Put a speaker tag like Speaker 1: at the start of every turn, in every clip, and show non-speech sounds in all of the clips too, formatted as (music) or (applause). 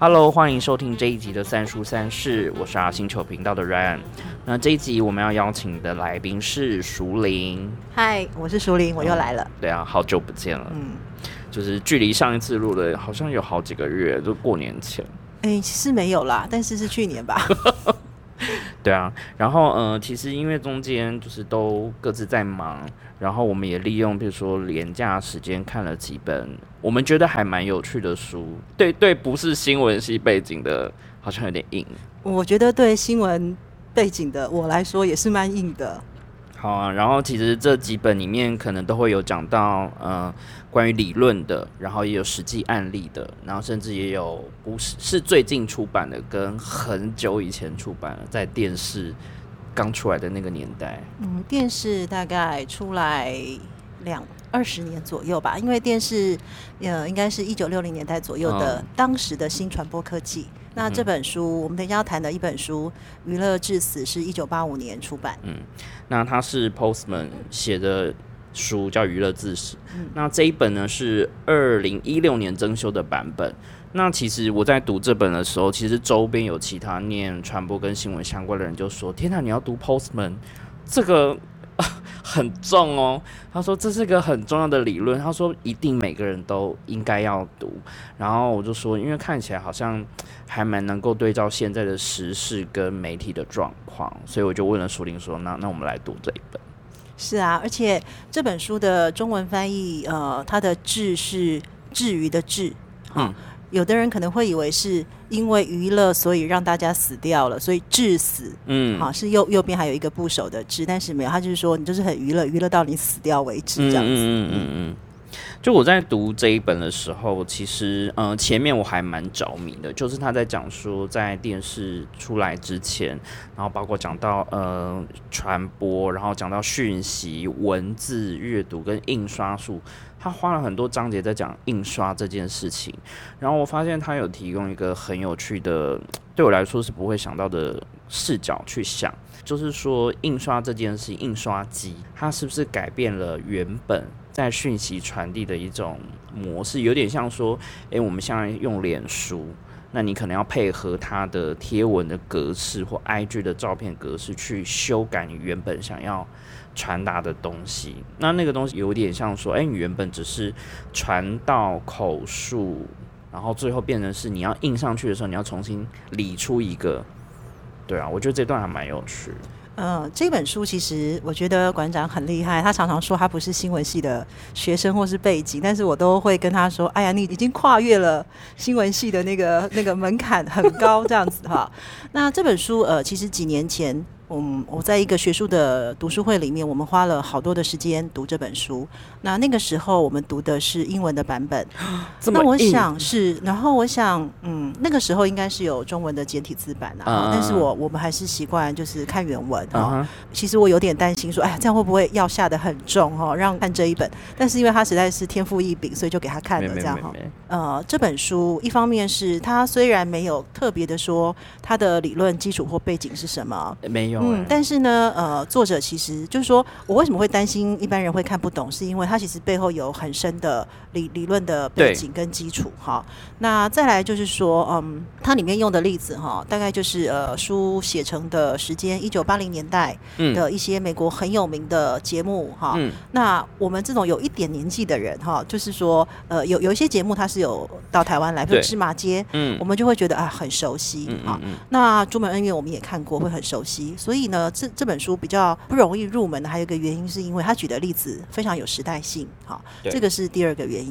Speaker 1: Hello，欢迎收听这一集的三叔三世，我是阿星球频道的 Ryan。那这一集我们要邀请的来宾是熟林。
Speaker 2: 嗨，我是熟林，我又来了。
Speaker 1: 对啊，好久不见了。嗯，就是距离上一次录的，好像有好几个月，就过年前。
Speaker 2: 哎，其实没有啦，但是是去年吧。(laughs)
Speaker 1: 对啊，然后呃，其实因为中间就是都各自在忙，然后我们也利用比如说廉价时间看了几本我们觉得还蛮有趣的书。对对，不是新闻系背景的，好像有点硬。
Speaker 2: 我觉得对新闻背景的我来说也是蛮硬的。
Speaker 1: 好啊，然后其实这几本里面可能都会有讲到，呃，关于理论的，然后也有实际案例的，然后甚至也有不是是最近出版的，跟很久以前出版的，在电视刚出来的那个年代。
Speaker 2: 嗯，电视大概出来两二十年左右吧，因为电视呃应该是一九六零年代左右的，当时的新传播科技。那这本书，我们等一下要谈的一本书《娱乐至死》是一九八五年出版。嗯，
Speaker 1: 那它是 Postman 写的书，叫《娱乐至死》。那这一本呢是二零一六年增修的版本。那其实我在读这本的时候，其实周边有其他念传播跟新闻相关的人就说：“天哪，你要读 Postman 这个。” (laughs) 很重哦，他说这是个很重要的理论，他说一定每个人都应该要读。然后我就说，因为看起来好像还蛮能够对照现在的时事跟媒体的状况，所以我就问了苏林说：“那那我们来读这一本。”
Speaker 2: 是啊，而且这本书的中文翻译，呃，它的“治”是治愈的“治”，嗯。有的人可能会以为是因为娱乐，所以让大家死掉了，所以致死。嗯，好，是右右边还有一个部首的致，但是没有，他就是说你就是很娱乐，娱乐到你死掉为止这样子。嗯嗯嗯嗯。
Speaker 1: 就我在读这一本的时候，其实呃前面我还蛮着迷的，就是他在讲说在电视出来之前，然后包括讲到呃传播，然后讲到讯息、文字阅读跟印刷术。他花了很多章节在讲印刷这件事情，然后我发现他有提供一个很有趣的，对我来说是不会想到的视角去想，就是说印刷这件事，印刷机它是不是改变了原本在讯息传递的一种模式？有点像说，诶，我们现在用脸书，那你可能要配合它的贴文的格式或 IG 的照片格式去修改你原本想要。传达的东西，那那个东西有点像说，哎，你原本只是传到口述，然后最后变成是你要印上去的时候，你要重新理出一个，对啊，我觉得这段还蛮有趣。
Speaker 2: 嗯，这本书其实我觉得馆长很厉害，他常常说他不是新闻系的学生或是背景，但是我都会跟他说，哎呀，你已经跨越了新闻系的那个那个门槛很高这样子哈。那这本书呃，其实几年前。嗯，我在一个学术的读书会里面，我们花了好多的时间读这本书。那那个时候我们读的是英文的版本，(gasps)
Speaker 1: 那
Speaker 2: 我想是，然后我想，嗯，那个时候应该是有中文的简体字版啊，但是我我们还是习惯就是看原文啊。其实我有点担心说，哎呀，这样会不会要下的很重哈，让看这一本？但是因为他实在是天赋异禀，所以就给他看了这样哈。呃，这本书一方面是他虽然没有特别的说他的理论基础或背景是什么，
Speaker 1: 没有。
Speaker 2: 嗯，但是呢，呃，作者其实就是说我为什么会担心一般人会看不懂，是因为他其实背后有很深的理理论的背景跟基础哈。那再来就是说，嗯，它里面用的例子哈，大概就是呃，书写成的时间一九八零年代的一些美国很有名的节目哈。那我们这种有一点年纪的人哈，就是说，呃，有有一些节目它是有到台湾来，比如芝麻街，嗯，我们就会觉得啊很熟悉啊。那《朱门恩怨》我们也看过，会很熟悉。所以呢，这这本书比较不容易入门的，还有一个原因，是因为他举的例子非常有时代性。哈，这个是第二个原因。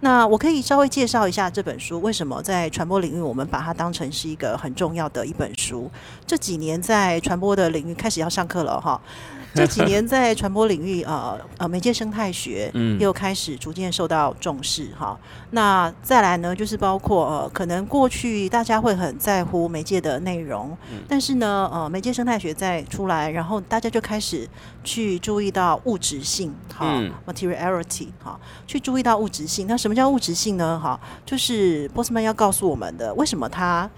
Speaker 2: 那我可以稍微介绍一下这本书为什么在传播领域，我们把它当成是一个很重要的一本书。这几年在传播的领域开始要上课了哈。(laughs) 这几年在传播领域，呃呃，媒介生态学又开始逐渐受到重视哈。那再来呢，就是包括呃，可能过去大家会很在乎媒介的内容，但是呢，呃，媒介生态学再出来，然后大家就开始去注意到物质性，哈，materiality，哈，去注意到物质性。那什么叫物质性呢？哈，就是波斯曼要告诉我们的，为什么他。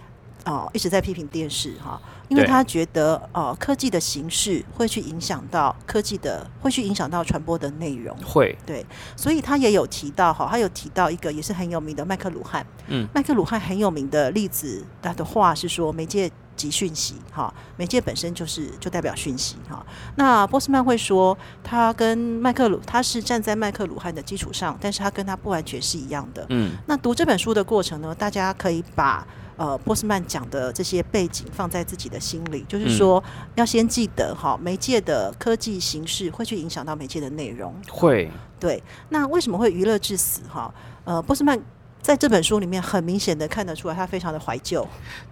Speaker 2: 哦一直在批评电视哈，因为他觉得呃科技的形式会去影响到科技的，会去影响到传播的内容。
Speaker 1: 会对，
Speaker 2: 所以他也有提到哈，他有提到一个也是很有名的麦克鲁汉。
Speaker 1: 嗯，
Speaker 2: 麦克鲁汉很有名的例子，他的话是说媒介及讯息哈，媒介本身就是就代表讯息哈。那波斯曼会说，他跟麦克鲁他是站在麦克鲁汉的基础上，但是他跟他不完全是一样的。
Speaker 1: 嗯，
Speaker 2: 那读这本书的过程呢，大家可以把呃波斯曼讲的这些背景放在自己的心里，就是说、要先记得哈，媒介的科技形式会去影响到媒介的内容。
Speaker 1: 会，
Speaker 2: 对，那为什么会娱乐至死哈？呃，波斯曼在这本书里面很明显的看得出来，他非常的怀旧，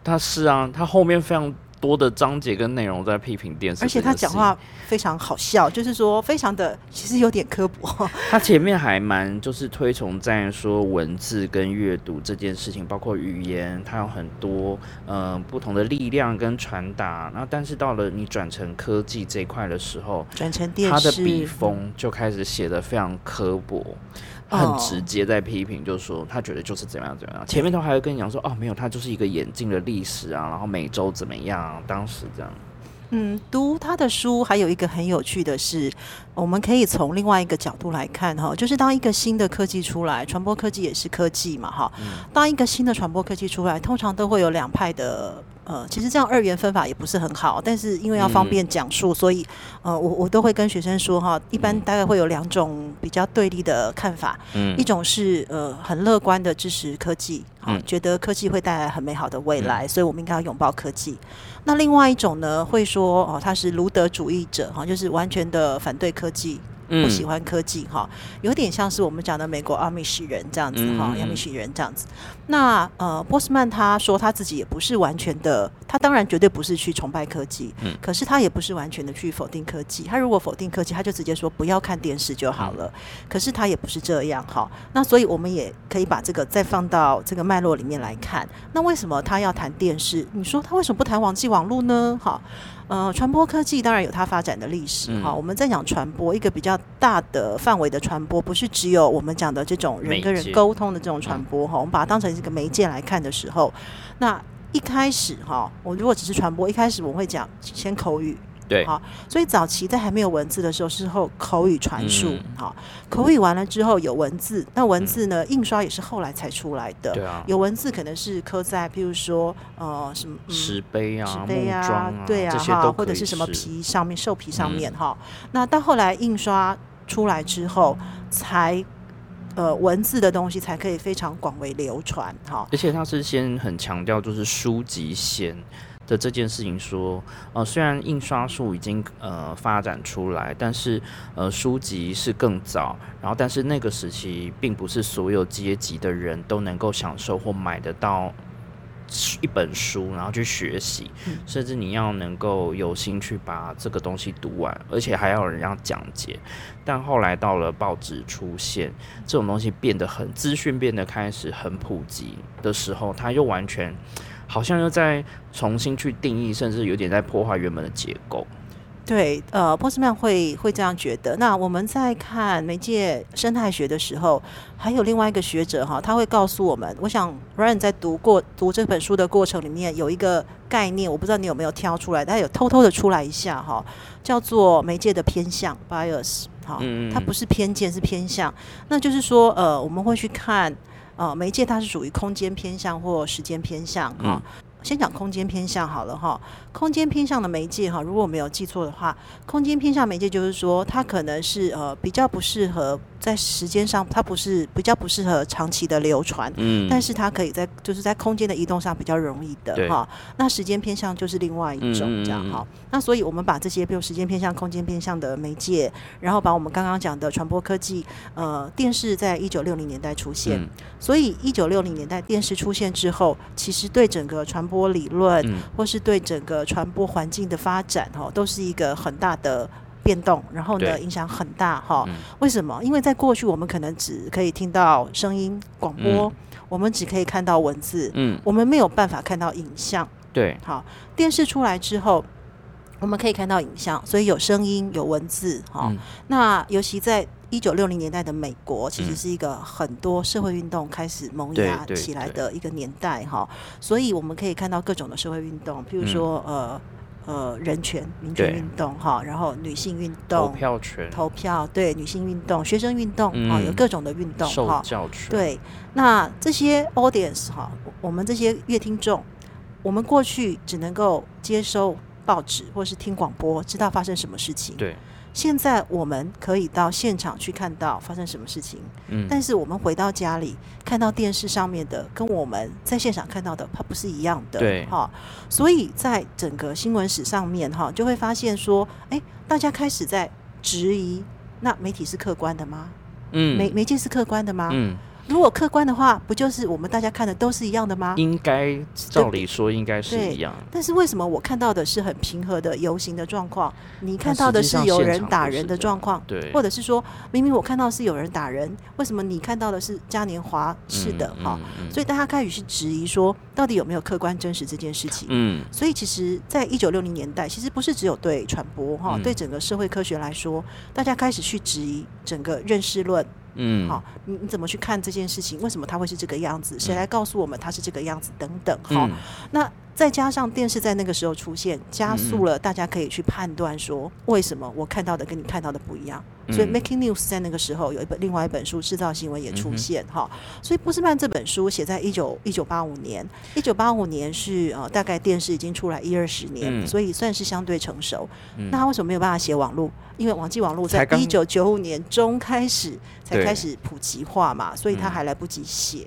Speaker 1: 他是啊，他后面非常多的章节跟内容在批评电视，
Speaker 2: 而且他讲话，非常好笑，就是说非常的其实有点刻薄。(laughs)
Speaker 1: 他前面还蛮就是推崇在说文字跟阅读这件事情，包括语言，它有很多呃不同的力量跟传达。那但是到了你转成科技这一块的时候，
Speaker 2: 转成电视，
Speaker 1: 他的笔锋就开始写的非常刻薄。很
Speaker 2: 哦
Speaker 1: 直接在批评，就是说他觉得就是怎么样怎么样，前面都还会跟你讲说哦没有，他就是一个演进的历史啊，然后美洲怎么样、啊，当时这样，
Speaker 2: 嗯，读他的书还有一个很有趣的是，我们可以从另外一个角度来看哈，就是当一个新的科技出来，传播科技也是科技嘛哈。当一个新的传播科技出来，通常都会有两派的。呃，其实这样二元分法也不是很好，但是因为要方便讲述，所以呃，我我都会跟学生说哈，一般大概会有两种比较对立的看法，
Speaker 1: 嗯。
Speaker 2: 一种是呃很乐观的支持科技，好、
Speaker 1: 嗯。
Speaker 2: 觉得科技会带来很美好的未来，所以我们应该要拥抱科技。那另外一种呢，会说哦，他是卢德主义者哈，就是完全的反对科技，
Speaker 1: 嗯
Speaker 2: 不喜欢科技哈，有点像是我们讲的美国阿米什人这样子哈，阿米什人这样子。那呃，波斯曼他说他自己也不是完全的，他当然绝对不是去崇拜科技，
Speaker 1: 嗯
Speaker 2: 可是他也不是完全的去否定科技。他如果否定科技，他就直接说不要看电视就好了。可是他也不是这样哈。那所以我们也可以把这个再放到这个脉络里面来看。那为什么他要谈电视？你说他为什么不谈网际网络呢？哈，呃，传播科技当然有它发展的历史哈。
Speaker 1: 嗯
Speaker 2: 我们在讲传播，一个比较大的范围的传播，不是只有我们讲的这种人跟人沟通的这种传播哈。我们把它当成一个媒介来看的时候，那一开始哈，我如果只是传播，一开始我会讲先口语。
Speaker 1: 对
Speaker 2: 好，所以早期在还没有文字的时候，是后口语传输
Speaker 1: 嗯。
Speaker 2: 好，口语完了之后有文字，那文字呢，印刷也是后来才出来的。
Speaker 1: 对啊，
Speaker 2: 有文字可能是刻在，譬如说呃什么嗯
Speaker 1: 石碑啊、
Speaker 2: 纸杯
Speaker 1: 啊，
Speaker 2: 对啊，哈，或者是什么皮上面、兽皮上
Speaker 1: 嗯
Speaker 2: 面哈、那到后来印刷出来之后，才呃文字的东西才可以非常广为流传哈。
Speaker 1: 而且他是先很强调就是书籍先的这件事情说，呃，虽然印刷术已经呃发展出来，但是呃书籍是更早，然后但是那个时期并不是所有阶级的人都能够享受或买得到。一本书，然后去学习，
Speaker 2: 嗯
Speaker 1: 甚至你要能够有心去把这个东西读完，而且还要有人要讲解。但后来到了报纸出现，这种东西变得很资讯变得开始很普及的时候，它又完全好像又在重新去定义，甚至有点在破坏原本的结构。
Speaker 2: 对，呃，波斯曼会会这样觉得。那我们在看媒介生态学的时候，还有另外一个学者哈，他会告诉我们，我想 Ryan 在读过读这本书的过程里面有一个概念，我不知道你有没有挑出来，他有偷偷的出来一下哈，叫做媒介的偏向 bias。好，
Speaker 1: 嗯嗯
Speaker 2: 它不是偏见，是偏向。那就是说，呃，我们会去看，呃，媒介它是属于空间偏向或时间偏向哈。
Speaker 1: 嗯
Speaker 2: 先讲空间偏向好了哈，空间偏向的媒介哈，如果我没有记错的话，空间偏向媒介就是说，它可能是呃比较不适合在时间上，它不是比较不适合长期的流传，
Speaker 1: 嗯，
Speaker 2: 但是它可以在就是在空间的移动上比较容易的
Speaker 1: 对。
Speaker 2: 哈。那时间偏向就是另外一种这样哈。那所以我们把这些比如时间偏向、空间偏向的媒介，然后把我们刚刚讲的传播科技，呃，电视在一九六零年代出现，
Speaker 1: 嗯。
Speaker 2: 所以一九六零年代电视出现之后，其实对整个传播理论，
Speaker 1: 嗯。
Speaker 2: 或是对整个传播环境的发展，哈，都是一个很大的变动，然后呢，影响很大，哈。
Speaker 1: 嗯
Speaker 2: 为什么？因为在过去我们可能只可以听到声音广播，
Speaker 1: 嗯
Speaker 2: 我们只可以看到文字，
Speaker 1: 嗯，
Speaker 2: 我们没有办法看到影像。
Speaker 1: 对，
Speaker 2: 好，电视出来之后。我们可以看到影像，所以有声音、有文字，哈、
Speaker 1: 嗯
Speaker 2: 那尤其在一九六零年代的美国，其实是一个很多社会运动开始萌芽起来的一个年代哈，所以我们可以看到各种的社会运动，譬如说呃。呃，人权、民权运动哈，然后女性运动、
Speaker 1: 投票权、
Speaker 2: 投票对女性运动、学生运动啊，有各种的运动
Speaker 1: 哈。教权
Speaker 2: 对，那这些 audience 哈，我们这些乐听众，我们过去只能够接收报纸或是听广播，知道发生什么事情。
Speaker 1: 对。
Speaker 2: 现在我们可以到现场去看到发生什么事情，嗯，但是我们回到家里看到电视上面的，跟我们在现场看到的，它不是一样的，
Speaker 1: 对，哈，
Speaker 2: 所以在整个新闻史上面，哈，就会发现说，哎，大家开始在质疑，那媒体是客观的吗？嗯，媒媒介是客观的吗？嗯。如果客观的话，不就是我们大家看的都是一样的吗？
Speaker 1: 应该照理说应该是一样。
Speaker 2: 但是为什么我看到的是很平和的游行的状况？你看到的是有人打人的状况？
Speaker 1: 对，
Speaker 2: 或者是说明明我看到是有人打人，为什么你看到的是嘉年华式的？哈，所以大家开始去质疑说，到底有没有客观真实这件事情？嗯，所以其实，在一九六零年代，其实不是只有对传播哈，对整个社会科学来说，大家开始去质疑整个认识论。嗯，好，你你怎么去看这件事情？为什么他会是这个样子？谁来告诉我们他是这个样子？等等，好，那。再加上电视在那个时候出现，加速了大家可以去判断说，为什么我看到的跟你看到的不一样。所以 Making News 在那个时候有一本另外一本书《制造新闻》也出现哈。所以波斯曼这本书写在一九一九八五年，一九八五年是呃大概电视已经出来一二十年，所以算是相对成熟。那他为什么没有办法写网络？因为网际网络在一九九五年中开始才开始普及化嘛，所以他还来不及写。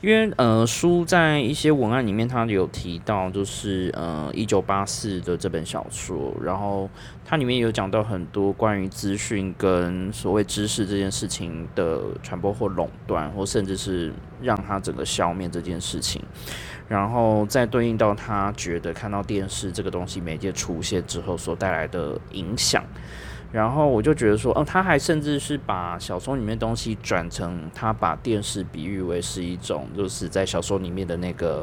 Speaker 1: 因为呃，书在一些文案里面，它有提到，就是呃，一九八四的这本小说，然后它里面有讲到很多关于资讯跟所谓知识这件事情的传播或垄断，或甚至是让它整个消灭这件事情，然后再对应到他觉得看到电视这个东西媒介出现之后所带来的影响。然后我就觉得说，嗯，他还甚至是把小说里面东西转成，他把电视比喻为是一种，就是在小说里面的那个，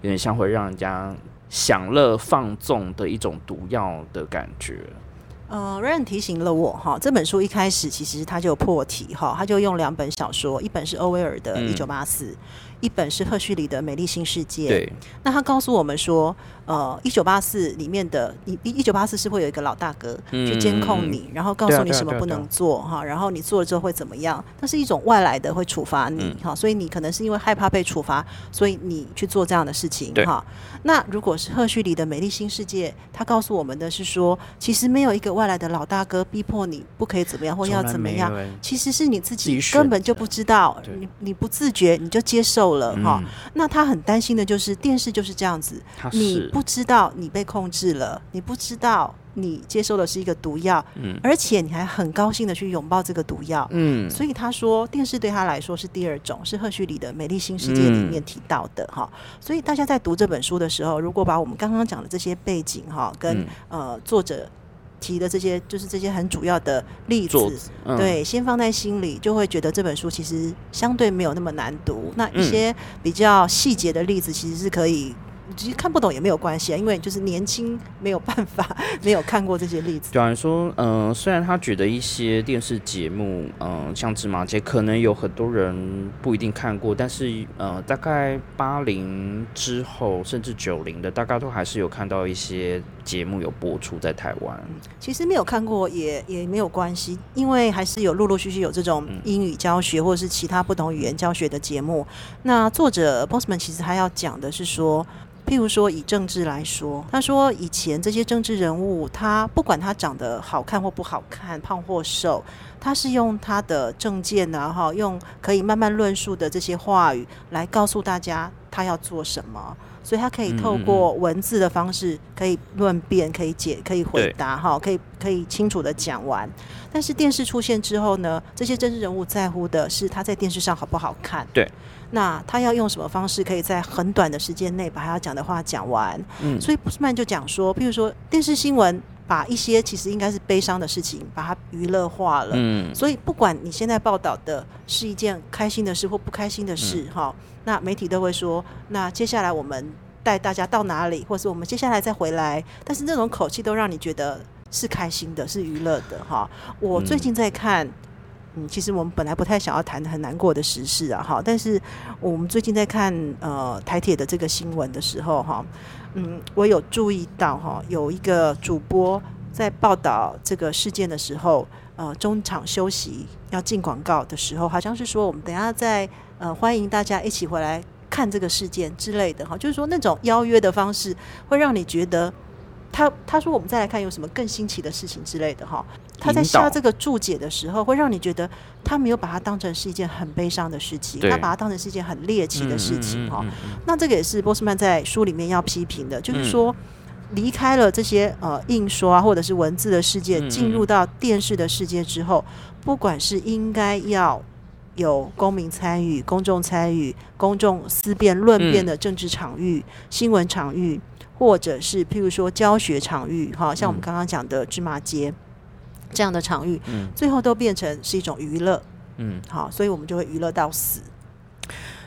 Speaker 1: 有点像会让人家享乐放纵的一种毒药的感觉。
Speaker 2: 呃，Ryan 提醒了我哈，这本书一开始其实他就破题哈，他就用两本小说，一本是欧威尔的《一九八四》。一本是赫胥黎的《美丽新世界》。
Speaker 1: 对，
Speaker 2: 那他告诉我们说，呃，一九八四里面的一一九八四是会有一个老大哥去监控你，然后告诉你什么不能做哈，然后你做了之后会怎么样？那是一种外来的会处罚你哈，所以你可能是因为害怕被处罚，所以你去做这样的事情哈。那如果是赫胥黎的《美丽新世界》，他告诉我们的是说，其实没有一个外来的老大哥逼迫你不可以怎么样或要怎么样，其实是你自己根本就不知道，你你不自觉你就接受。了哈，那他很担心的就是电视就是这样子，你不知道你被控制了，你不知道你接受的是一个毒药，嗯，而且你还很高兴的去拥抱这个毒药，嗯，所以他说电视对他来说是第二种，是赫胥黎的《美丽新世界》里面提到的哈，所以大家在读这本书的时候，如果把我们刚刚讲的这些背景哈，跟呃作者。提的这些就是这些很主要的例子，对，先放在心里，就会觉得这本书其实相对没有那么难读。那一些比较细节的例子，其实是可以。其实看不懂也没有关系啊，因为就是年轻没有办法，没有看过这些例子。
Speaker 1: 对啊，说，嗯，虽然他举的一些电视节目，嗯，像芝麻街，可能有很多人不一定看过，但是，呃，大概八零之后，甚至九零的，大概都还是有看到一些节目有播出在台湾。
Speaker 2: 其实没有看过也也没有关系，因为还是有陆陆续续有这种英语教学或者是其他不同语言教学的节目。那作者 Bossman 其实还要讲的是说。譬如说，以政治来说，他说以前这些政治人物，他不管他长得好看或不好看，胖或瘦，他是用他的证件啊，哈，用可以慢慢论述的这些话语来告诉大家他要做什么，所以他可以透过文字的方式，可以论辩，可以解，可以回答，哈，可以可以清楚的讲完。但是电视出现之后呢，这些政治人物在乎的是他在电视上好不好看，
Speaker 1: 对。
Speaker 2: 那他要用什么方式，可以在很短的时间内把他要讲的话讲完？嗯，所以布斯曼就讲说，譬如说电视新闻把一些其实应该是悲伤的事情，把它娱乐化了。嗯，所以不管你现在报道的是一件开心的事或不开心的事，哈，那媒体都会说，那接下来我们带大家到哪里，或是我们接下来再回来，但是那种口气都让你觉得是开心的，是娱乐的，哈。我最近在看。嗯，其实我们本来不太想要谈很难过的时事啊，哈，但是我们最近在看呃台铁的这个新闻的时候，哈，嗯，我有注意到哈，有一个主播在报道这个事件的时候，呃，中场休息要进广告的时候，好像是说我们等下再呃欢迎大家一起回来看这个事件之类的，哈，就是说那种邀约的方式会让你觉得。他他说我们再来看有什么更新奇的事情之类的哈，他在下这个注解的时候，会让你觉得他没有把它当成是一件很悲伤的事情，他把它当成是一件很猎奇的事情哈。那这个也是波斯曼在书里面要批评的，就是说离开了这些呃印刷或者是文字的世界，进入到电视的世界之后，不管是应该要有公民参与、公众参与、公众思辨论辩的政治场域、新闻场域。或者是譬如说教学场域，哈，像我们刚刚讲的芝麻街这样的场域，嗯，最后都变成是一种娱乐，嗯，好，所以我们就会娱乐到死。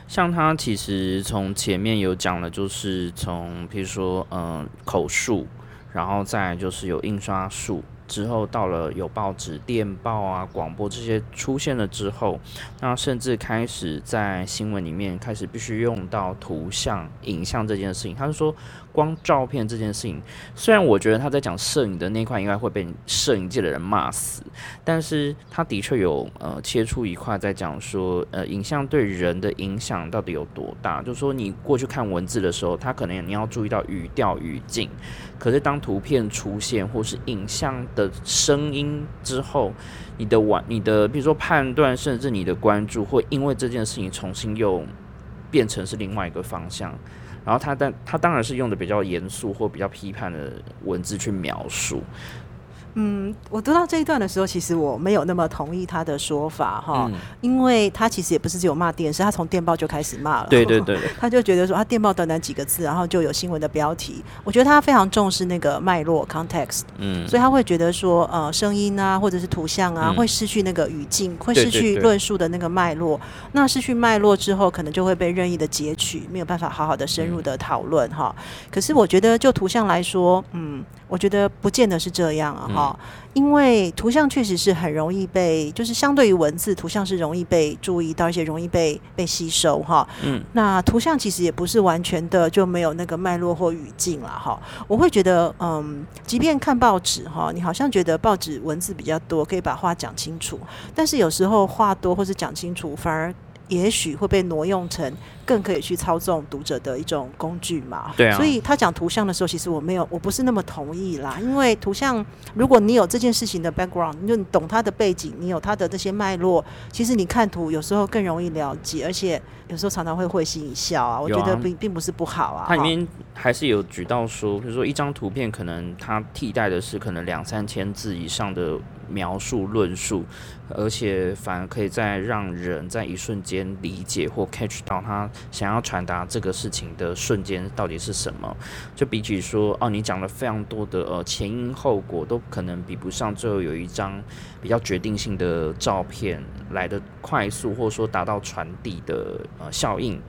Speaker 1: 像他其实从前面有讲了，就是从譬如说，嗯，口述，然后再就是有印刷术。之后到了有报纸、电报啊、广播这些出现了之后，那甚至开始在新闻里面开始必须用到图像、影像这件事情。他是说，光照片这件事情，虽然我觉得他在讲摄影的那块应该会被摄影界的人骂死，但是他的确有呃切出一块在讲说，呃，影像对人的影响到底有多大？就是说，你过去看文字的时候，他可能你要注意到语调、语境，可是当图片出现或是影像。的声音之后，你的完，你的比如说判断，甚至你的关注，会因为这件事情重新又变成是另外一个方向。然后他但他当然是用的比较严肃或比较批判的文字去描述。
Speaker 2: 嗯，我读到这一段的时候，其实我没有那么同意他的说法哈，因为他其实也不是只有骂电视，他从电报就开始骂了。
Speaker 1: 对对对，(laughs)
Speaker 2: 他就觉得说他电报短短几个字，然后就有新闻的标题。我觉得他非常重视那个脉络 （context），嗯，所以他会觉得说，呃，声音啊，或者是图像啊，会失去那个语境，会失去论述的那个脉络。那失去脉络之后，可能就会被任意的截取，没有办法好好的深入的讨论哈。可是我觉得就图像来说，嗯。我觉得不见得是这样啊，哈，因为图像确实是很容易被，就是相对于文字，图像是容易被注意到，而且容易被被吸收，哈，嗯，那图像其实也不是完全的就没有那个脉络或语境了，哈，我会觉得，嗯，即便看报纸，哈，你好像觉得报纸文字比较多，可以把话讲清楚，但是有时候话多或是讲清楚，反而。也许会被挪用成更可以去操纵读者的一种工具嘛？
Speaker 1: 对啊。
Speaker 2: 所以他讲图像的时候，其实我没有，我不是那么同意啦。因为图像，如果你有这件事情的 background，你就懂它的背景，你有它的这些脉络，其实你看图有时候更容易了解，而且有时候常常会会心一笑啊。我觉得并并不是不好啊。
Speaker 1: 它里面还是有举到说，比如说一张图片，可能它替代的是可能两三千字以上的。描述论述，而且反而可以再让人在一瞬间理解或 catch 到他想要传达这个事情的瞬间到底是什么。就比起说，哦，你讲了非常多的呃前因后果，都可能比不上最后有一张比较决定性的照片来的快速，或者说达到传递的呃效应。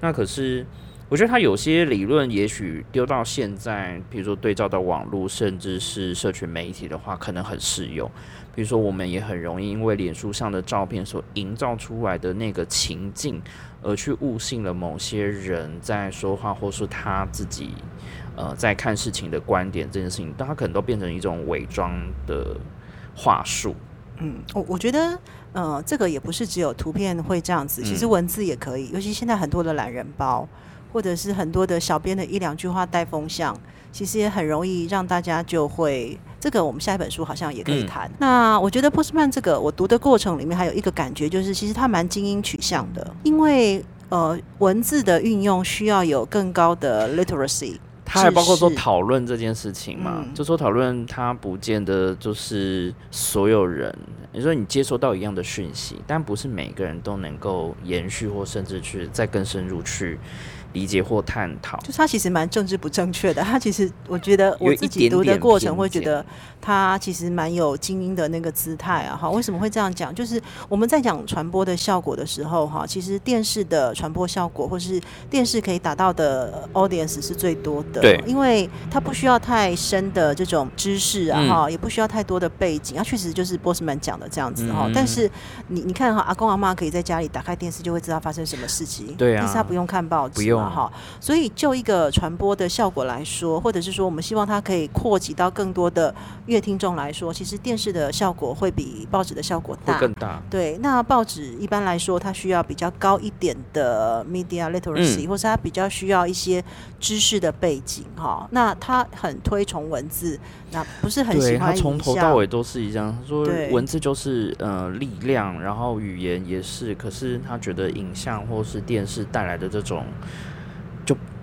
Speaker 1: 那可是。我觉得他有些理论，也许丢到现在，比如说对照到网络，甚至是社群媒体的话，可能很适用。比如说，我们也很容易因为脸书上的照片所营造出来的那个情境，而去误信了某些人在说话，或是他自己呃在看事情的观点这件事情，但他可能都变成一种伪装的话术。
Speaker 2: 嗯，我我觉得，呃，这个也不是只有图片会这样子，其实文字也可以，尤其现在很多的懒人包。或者是很多的小编的一两句话带风向，其实也很容易让大家就会这个。我们下一本书好像也可以谈。那我觉得波斯曼这个我读的过程里面还有一个感觉，就是其实他蛮精英取向的，因为呃文字的运用需要有更高的 literacy。
Speaker 1: 他还包括说讨论这件事情嘛，就说讨论他不见得就是所有人，你说你接收到一样的讯息，但不是每个人都能够延续或甚至去再更深入去。理解或探讨。
Speaker 2: 就他其实蛮政治不正确的，他其实我觉得我自己读的过程会觉得他其实蛮有精英的那个姿态啊。哈，为什么会这样讲？就是我们在讲传播的效果的时候，哈，其实电视的传播效果或是电视可以达到的 audience 是最多的，
Speaker 1: 对
Speaker 2: 因为它不需要太深的这种知识啊，
Speaker 1: 嗯
Speaker 2: 哈、也不需要太多的背景，它确实就是波斯曼讲的这样子哈、
Speaker 1: 嗯
Speaker 2: 但是你你看哈，阿公阿妈可以在家里打开电视就会知道发生什么事情，
Speaker 1: 对啊
Speaker 2: 但是他不用看报纸，
Speaker 1: 不用
Speaker 2: 哈。所以就一个传播的效果来说，或者是说我们希望它可以扩及到更多的乐听众来说，其实电视的效果会比报纸的效果大。
Speaker 1: 会更大，
Speaker 2: 对，那报纸一般来说，它需要比较高一点的 media literacy，、
Speaker 1: 嗯
Speaker 2: 或是它比较需要一些知识的背景哈。那他很推崇文字，那不是很喜
Speaker 1: 对他
Speaker 2: 欢
Speaker 1: 从头到尾都是一样。他说文字就是呃力量，然后语言也是，可是他觉得影像或是电视带来的这种就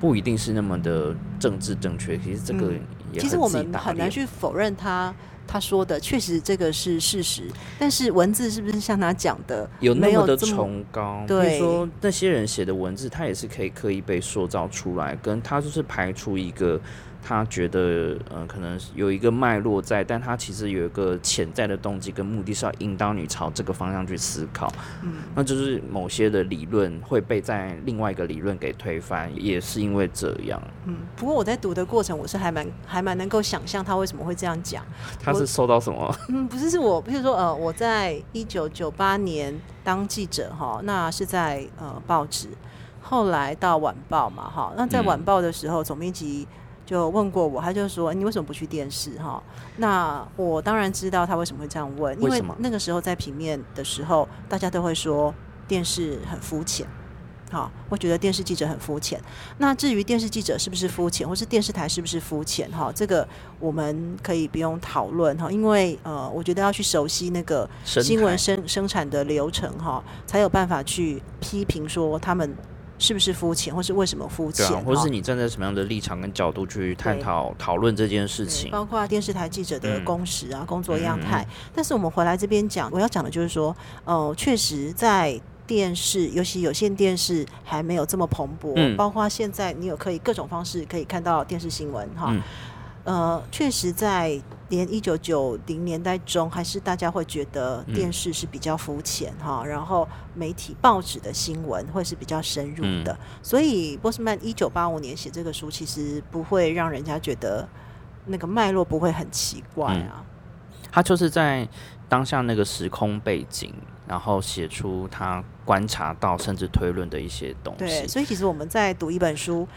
Speaker 1: 不一定是那么的政治正确。其实这个
Speaker 2: 嗯
Speaker 1: 也
Speaker 2: 其实我们很难去否认他他说的，确实这个是事实。但是文字是不是像他讲的，
Speaker 1: 有那么的崇高。比
Speaker 2: 对
Speaker 1: 如说那些人写的文字，他也是可以刻意被塑造出来，跟他就是排除一个他觉得呃可能有一个脉络在，但他其实有一个潜在的动机跟目的是要引导你朝这个方向去思考。
Speaker 2: 嗯，
Speaker 1: 那就是某些的理论会被在另外一个理论给推翻，也是因为这样。
Speaker 2: 嗯。不过我在读的过程，我是还蛮还蛮能够想象他为什么会这样讲。
Speaker 1: 他是受到什么？
Speaker 2: 嗯，不是，是我，比如说，呃，我在一九九八年当记者哈，那是在呃报纸，后来到晚报嘛哈，那在
Speaker 1: 嗯
Speaker 2: 晚报的时候，总编辑就问过我，他就说你为什么不去电视哈？那我当然知道他为什么会这样问，因为那个时候在平面的时候，大家都会说电视很肤浅。好，我觉得电视记者很肤浅。那至于电视记者是不是肤浅，或是电视台是不是肤浅，哈，这个我们可以不用讨论哈，因为呃，我觉得要去熟悉那个新闻生生产的流程哈，才有办法去批评说他们是不是肤浅，或是为什么肤浅，
Speaker 1: 或是你站在什么样的立场跟角度去探讨讨论这件事情？
Speaker 2: 包括电视台记者的
Speaker 1: 嗯
Speaker 2: 工时啊、工作样
Speaker 1: 嗯
Speaker 2: 态。但是我们回来这边讲，我要讲的就是说，呃，确实在电视，尤其有线电视还没有这么蓬勃，
Speaker 1: 嗯
Speaker 2: 包括现在你有可以各种方式可以看到电视新闻哈。
Speaker 1: 嗯
Speaker 2: 呃，确实在连一九九零年代中，还是大家会觉得
Speaker 1: 嗯
Speaker 2: 电视是比较肤浅哈，然后媒体报纸的新闻会是比较深入的，所以波斯曼一九八五年写这个书，其实不会让人家觉得那个脉络不会很奇怪啊。
Speaker 1: 他就是在当下那个时空背景，然后写出他观察到甚至推论的一些东西
Speaker 2: 对，
Speaker 1: 西。
Speaker 2: 所以其实我们在读一本书。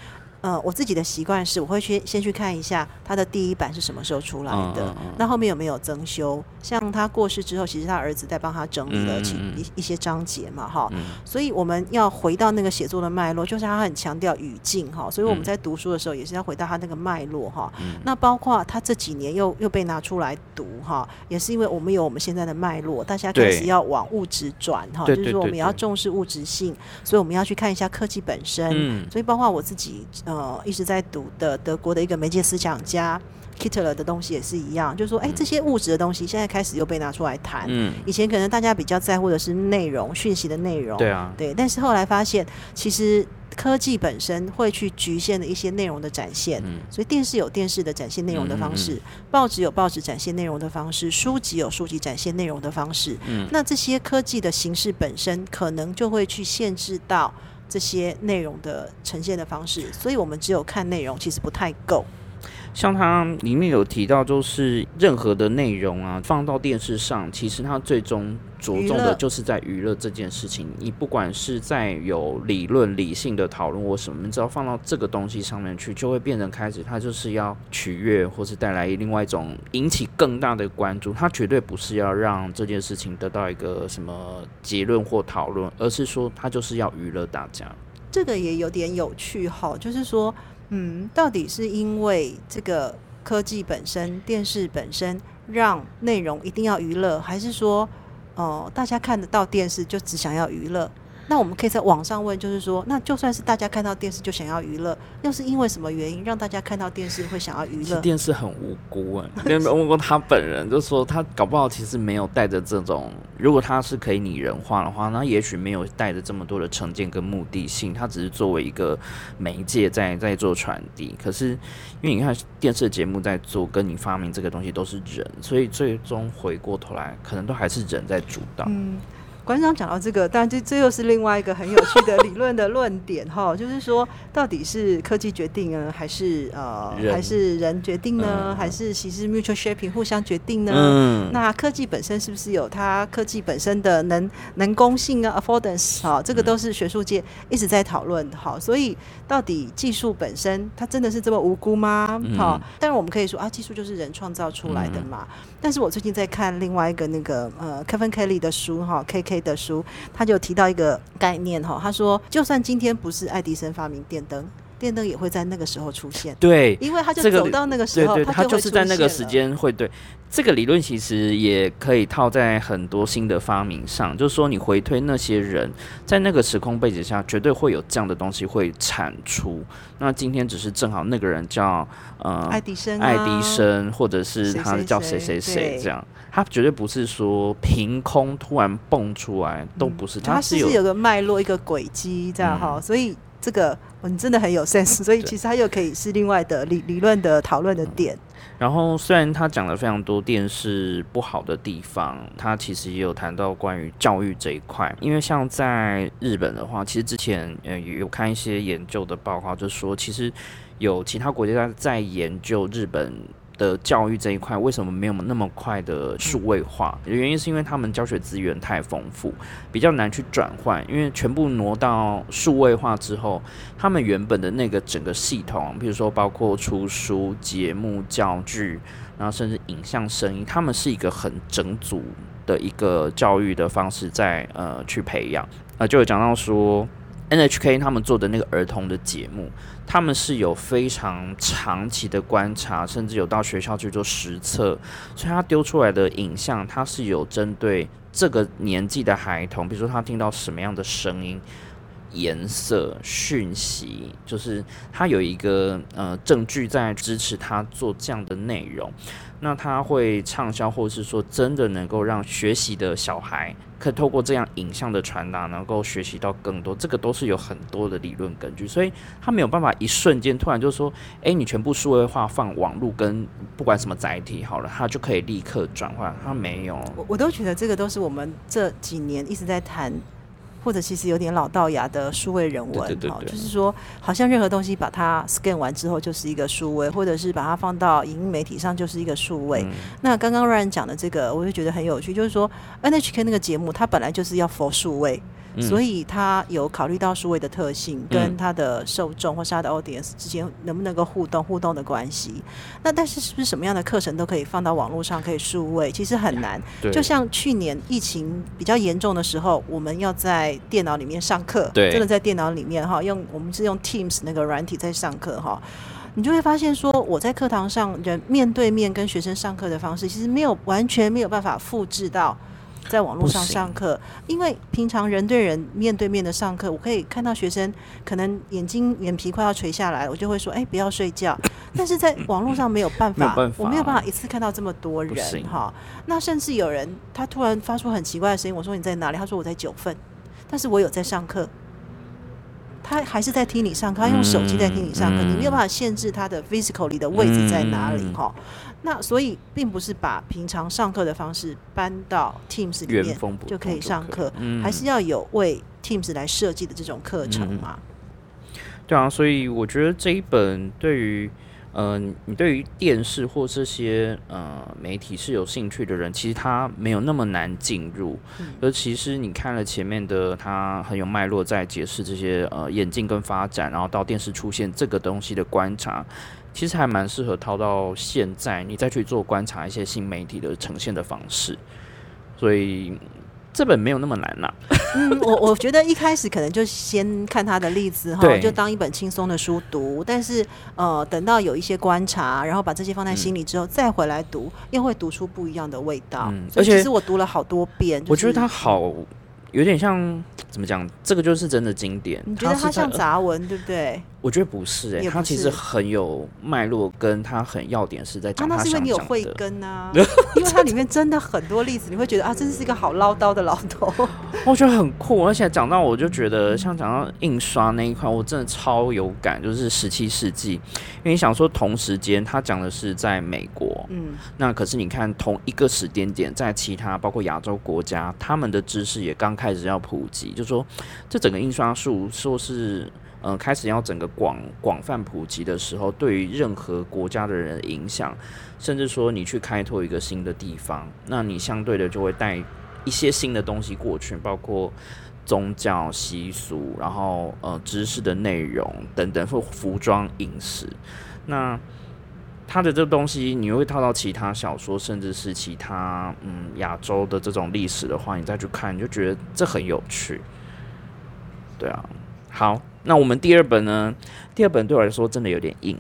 Speaker 2: 呃，我自己的习惯是，我会去先去看一下他的第一版是什么时候出来的，
Speaker 1: 嗯嗯嗯
Speaker 2: 那后面有没有增修？像他过世之后，其实他儿子在帮他整理了其一一些章节嘛，哈、
Speaker 1: 嗯
Speaker 2: 所以我们要回到那个写作的脉络，就是他很强调语境哈，所以我们
Speaker 1: 嗯
Speaker 2: 在读书的时候也是要回到他那个脉络哈。
Speaker 1: 嗯
Speaker 2: 那包括他这几年又又被拿出来读哈，也是因为我们有我们现在的脉络，大家开始要往物质转哈，就是说我们也要重视物质性，所以我们要去看一下科技本身。
Speaker 1: 嗯
Speaker 2: 所以包括我自己呃一直在读的德国的一个媒介思想家 Kittler 的东西也是一样，就是说，哎、这些物质的东西现在开始又被拿出来谈。
Speaker 1: 嗯，
Speaker 2: 以前可能大家比较在乎的是内容、讯息的内容，
Speaker 1: 对啊，
Speaker 2: 对，但是后来发现，其实科技本身会去局限的一些内容的展现。
Speaker 1: 嗯
Speaker 2: 所以电视有电视的展现内容的方式，
Speaker 1: 嗯
Speaker 2: 报纸有报纸展现内容的方式，书籍有书籍展现内容的方式。
Speaker 1: 嗯
Speaker 2: 那这些科技的形式本身，可能就会去限制到这些内容的呈现的方式。所以我们只有看内容，其实不太够。
Speaker 1: 像它里面有提到，就是任何的内容啊，放到电视上，其实它最终着重的就是在娱乐这件事情。你不管是在有理论、理性的讨论或什么，你只要放到这个东西上面去，就会变成开始，它就是要取悦或是带来另外一种引起更大的关注。它绝对不是要让这件事情得到一个什么结论或讨论，而是说它就是要娱乐大家。
Speaker 2: 这个也有点有趣哈，就是说，嗯，到底是因为这个科技本身、电视本身让内容一定要娱乐，还是说，哦、大家看得到电视就只想要娱乐？那我们可以在网上问，就是说，那就算是大家看到电视就想要娱乐，又是因为什么原因让大家看到电视会想要娱乐？
Speaker 1: 电视很无辜啊，有没有问过他本人？就说他搞不好其实没有带着这种，如果他是可以拟人化的话，那也许没有带着这么多的成见跟目的性，他只是作为一个媒介在在做传递。可是因为你看电视节目在做，跟你发明这个东西都是人，所以最终回过头来，可能都还是人在主导。
Speaker 2: 嗯。馆长讲到这个，但这这又是另外一个很有趣的理论的论点 (laughs) 哈，就是说到底是科技决定呢，还是呃还是人决定呢，还是其实 mutual shaping 互相决定呢？嗯，那科技本身是不是有它科技本身的能能攻性啊？affordance 哈，这个都是学术界一直在讨论的哈。所以到底技术本身它真的是这么无辜吗？好，当然我们可以说啊，技术就是人创造出来的嘛。但是我最近在看另外一个那个呃 Kevin Kelly 的书哈，K K。的书，他就提到一个概念哈，他说，就算今天不是爱迪生发明电灯，电灯也会在那个时候出现。
Speaker 1: 对，
Speaker 2: 因为他就走到那个时候，
Speaker 1: 他
Speaker 2: 就是
Speaker 1: 在那个时间会对。这个理论其实也可以套在很多新的发明上，就是说你回推那些人在那个时空背景下，绝对会有这样的东西会产出。那今天只是正好那个人叫呃
Speaker 2: 爱迪生，
Speaker 1: 爱迪生，或者是他叫谁谁谁这样，他绝对不是说凭空突然蹦出来，都不是，
Speaker 2: 他是有个脉络，一个轨迹这样哈。所以这个你真的很有 (laughs) sense，所以其实它又可以是另外的理理论的讨论的点。
Speaker 1: 然后，虽然他讲了非常多电视不好的地方，他其实也有谈到关于教育这一块。因为像在日本的话，其实之前呃有看一些研究的报告，就说其实有其他国家在研究日本。的教育这一块为什么没有那么快的数位化？原因是因为他们教学资源太丰富，比较难去转换。因为全部挪到数位化之后，他们原本的那个整个系统，比如说包括出书、节目、教具，然后甚至影像、声音，他们是一个很整组的一个教育的方式在呃去培养。呃，就有讲到说。NHK 他们做的那个儿童的节目，他们是有非常长期的观察，甚至有到学校去做实测，所以他丢出来的影像，他是有针对这个年纪的孩童，比如说他听到什么样的声音、颜色、讯息，就是他有一个呃证据在支持他做这样的内容。那他会畅销，或者是说真的能够让学习的小孩，可以透过这样影像的传达，能够学习到更多。这个都是有很多的理论根据，所以他没有办法一瞬间突然就说，哎，你全部数位化放网络跟不管什么载体好了，他就可以立刻转换。他没有，
Speaker 2: 我我都觉得这个都是我们这几年一直在谈。或者其实有点老道牙的数位人文，哈，就是说，好像任何东西把它 scan 完之后就是一个数位，或者是把它放到影音媒体上就是一个数位。那刚刚 Ryan 讲的这个，我就觉得很有趣，就是说 NHK 那个节目，它本来就是要 for 数位。所以他有考虑到数位的特性，跟他的受众或是他的 audience 之间能不能够互动、互动的关系。那但是是不是什么样的课程都可以放到网络上可以数位？其实很难。就像去年疫情比较严重的时候，我们要在电脑里面上课，真的在电脑里面哈，用我们是用 Teams 那个软体在上课哈，你就会发现说，我在课堂上人面对面跟学生上课的方式，其实没有完全没有办法复制到。在网络上上课，因为平常人对人面对面的上课，我可以看到学生可能眼睛眼皮快要垂下来，我就会说：“哎，不要睡觉。(laughs) ”但是在网络上没有办法，我没有办法一次看到这么多人哈。那甚至有人他突然发出很奇怪的声音，我说：“你在哪里？”他说：“我在九份。”但是我有在上课，他还是在听你上课，他用手机在听你上课，你没有办法限制他的 physical 里的位置在哪里哈。那所以并不是把平常上课的方式搬到 Teams 里面就可以上课，还是要有为 Teams 来设计的这种课程嘛？
Speaker 1: 对啊，所以我觉得这一本对于嗯，你对于电视或这些呃媒体是有兴趣的人，其实他没有那么难进入。而其实你看了前面的，他很有脉络在解释这些呃眼镜跟发展，然后到电视出现这个东西的观察。其实还蛮适合套到现在，你再去做观察一些新媒体的呈现的方式，所以这本没有那么难啦。
Speaker 2: 嗯，我我觉得一开始可能就先看他的例子哈，就当一本轻松的书读。但是呃，等到有一些观察，然后把这些放在心里之后，再回来读，又会读出不一样的味道。而且其实我读了好多遍，
Speaker 1: 我觉得它好。有点像怎么讲？这个就是真的经典。
Speaker 2: 你觉得它像杂文，对不对？
Speaker 1: 我觉得不是哎，他其实很有脉络，跟他很要点是在讲。
Speaker 2: 那是因为你有慧根啊，(laughs) 因为它里面真的很多例子，你会觉得啊，真是一个好唠叨的老头。
Speaker 1: 我觉得很酷，而且讲到我就觉得，像讲到印刷那一块，我真的超有感，就是十七世纪，因为你想说同时间，他讲的是在美国，嗯，那可是你看同一个时间点，在其他包括亚洲国家，他们的知识也刚开始要普及，就说这整个印刷术说是。嗯，开始要整个广广泛普及的时候，对于任何国家的人影响，甚至说你去开拓一个新的地方，那你相对的就会带一些新的东西过去，包括宗教习俗，然后呃知识的内容等等，或服装、饮食。那它的这个东西，你会套到其他小说，甚至是其他嗯亚洲的这种历史的话，你再去看，你就觉得这很有趣。对啊，好。那我们第二本呢？第二本对我来说真的有点硬，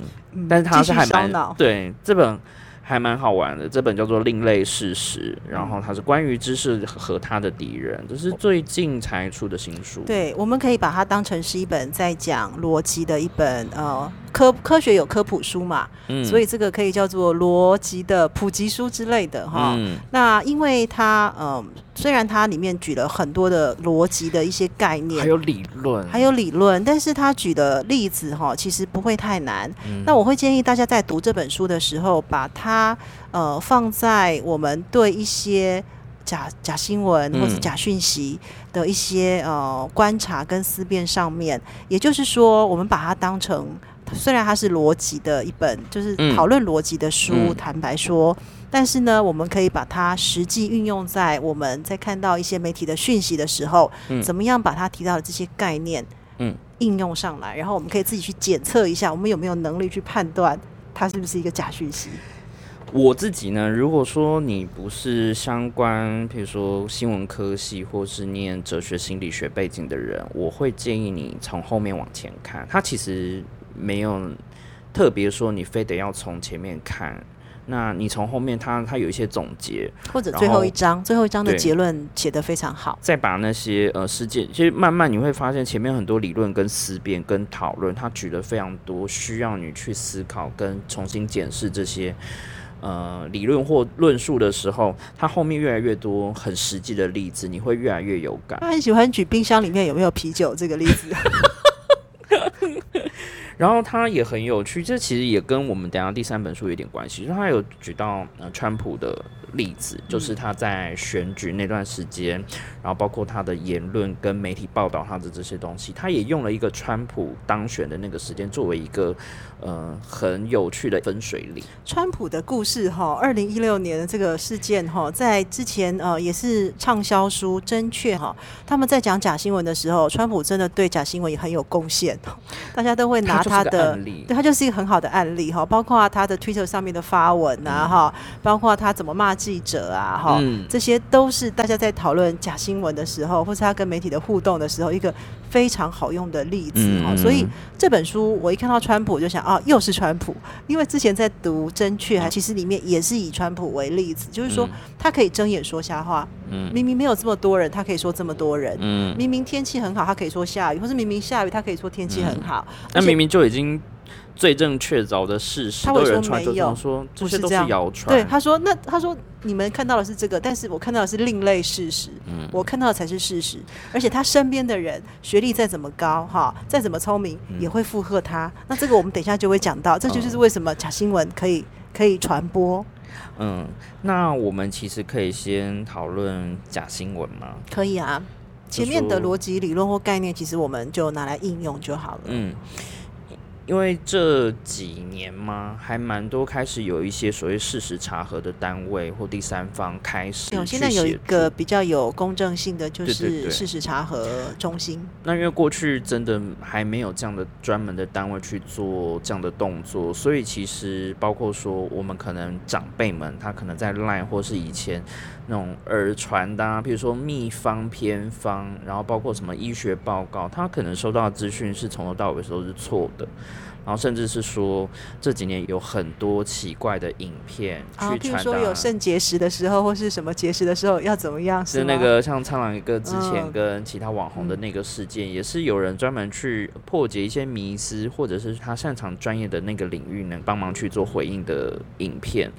Speaker 1: 但是它是还蛮对这本还蛮好玩的。这本叫做《另类事实》，然后它是关于知识和他的敌人，这是最近才出的新书。
Speaker 2: 对，我们可以把它当成是一本在讲逻辑的一本呃。科科学有科普书嘛，所以这个可以叫做逻辑的普及书之类的哈。那因为它嗯，虽然它里面举了很多的逻辑的一些概念，
Speaker 1: 还有理论，
Speaker 2: 还有理论，但是它举的例子哈，其实不会太难。那我会建议大家在读这本书的时候，把它呃放在我们对一些假假新闻或者假讯息的一些呃观察跟思辨上面，也就是说，我们把它当成。虽然它是逻辑的一本，就是讨论逻辑的书，坦白说，但是呢，我们可以把它实际运用在我们在看到一些媒体的讯息的时候，怎么样把它提到的这些概念，嗯，应用上来，然后我们可以自己去检测一下，我们有没有能力去判断它是不是一个假讯息。
Speaker 1: 我自己呢，如果说你不是相关，比如说新闻科系或是念哲学心理学背景的人，我会建议你从后面往前看，它其实。没有特别说你非得要从前面看，那你从后面，他他有一些总结，
Speaker 2: 或者最后一章，最后一章的结论写得非常好。
Speaker 1: 再把那些呃事件，其实慢慢你会发现前面很多理论跟思辨跟讨论，他举了非常多需要你去思考跟重新检视这些呃理论或论述的时候，他后面越来越多很实际的例子，你会越来越有感。
Speaker 2: 他很喜欢举冰箱里面有没有啤酒这个例子。(laughs)
Speaker 1: 然后他也很有趣，这其实也跟我们等下第三本书有点关系，就是他有举到川普的。例子就是他在选举那段时间，然后包括他的言论跟媒体报道他的这些东西，他也用了一个川普当选的那个时间作为一个呃很有趣的分水岭。
Speaker 2: 川普的故事哈，二零一六年的这个事件哈，在之前呃也是畅销书真确哈，他们在讲假新闻的时候，川普真的对假新闻也很有贡献，大家都会拿他的，对他就是一个很好的案例哈，包括他的 Twitter 上面的发文啊哈，包括他怎么骂。记者啊，哈，这些都是大家在讨论假新闻的时候，或是他跟媒体的互动的时候，一个非常好用的例子哈。所以这本书我一看到川普，我就想啊，又是川普，因为之前在读《真确》，其实里面也是以川普为例子，就是说他可以睁眼说瞎话，明明没有这么多人，他可以说这么多人，嗯。明明天气很好，他可以说下雨，或是明明下雨，他可以说天气很好，
Speaker 1: 那明明就已经。最正确凿的事实，
Speaker 2: 他会说没有，
Speaker 1: 说
Speaker 2: 不是这样，
Speaker 1: 谣传。
Speaker 2: 对，他说那他说你们看到的是这个，但是我看到的是另类事实，嗯，我看到的才是事实。而且他身边的人学历再怎么高，哈，再怎么聪明，也会附和他。那这个我们等一下就会讲到，这就是为什么假新闻可以可以传播。
Speaker 1: 嗯，那我们其实可以先讨论假新闻吗？
Speaker 2: 可以啊，前面的逻辑理论或概念，其实我们就拿来应用就好了。嗯。
Speaker 1: 因为这几年嘛，还蛮多开始有一些所谓事实查核的单位或第三方开始。
Speaker 2: 有现在有一个比较有公正性的，就是事实查核中心。
Speaker 1: 那因为过去真的还没有这样的专门的单位去做这样的动作，所以其实包括说我们可能长辈们，他可能在赖或是以前那种耳传的，比如说秘方偏方，然后包括什么医学报告，他可能收到的资讯是从头到尾都是错的。然后甚至是说这几年有很多奇怪的影片
Speaker 2: 啊，
Speaker 1: 去传达，
Speaker 2: 说有肾结石的时候，或是什么结石的时候要怎么样？
Speaker 1: 是那个像苍狼一个之前
Speaker 2: 嗯
Speaker 1: 跟其他网红的那个事件，也是有人专门去破解一些迷思，或者是他擅长专业的那个领域，能帮忙去做回应的影片。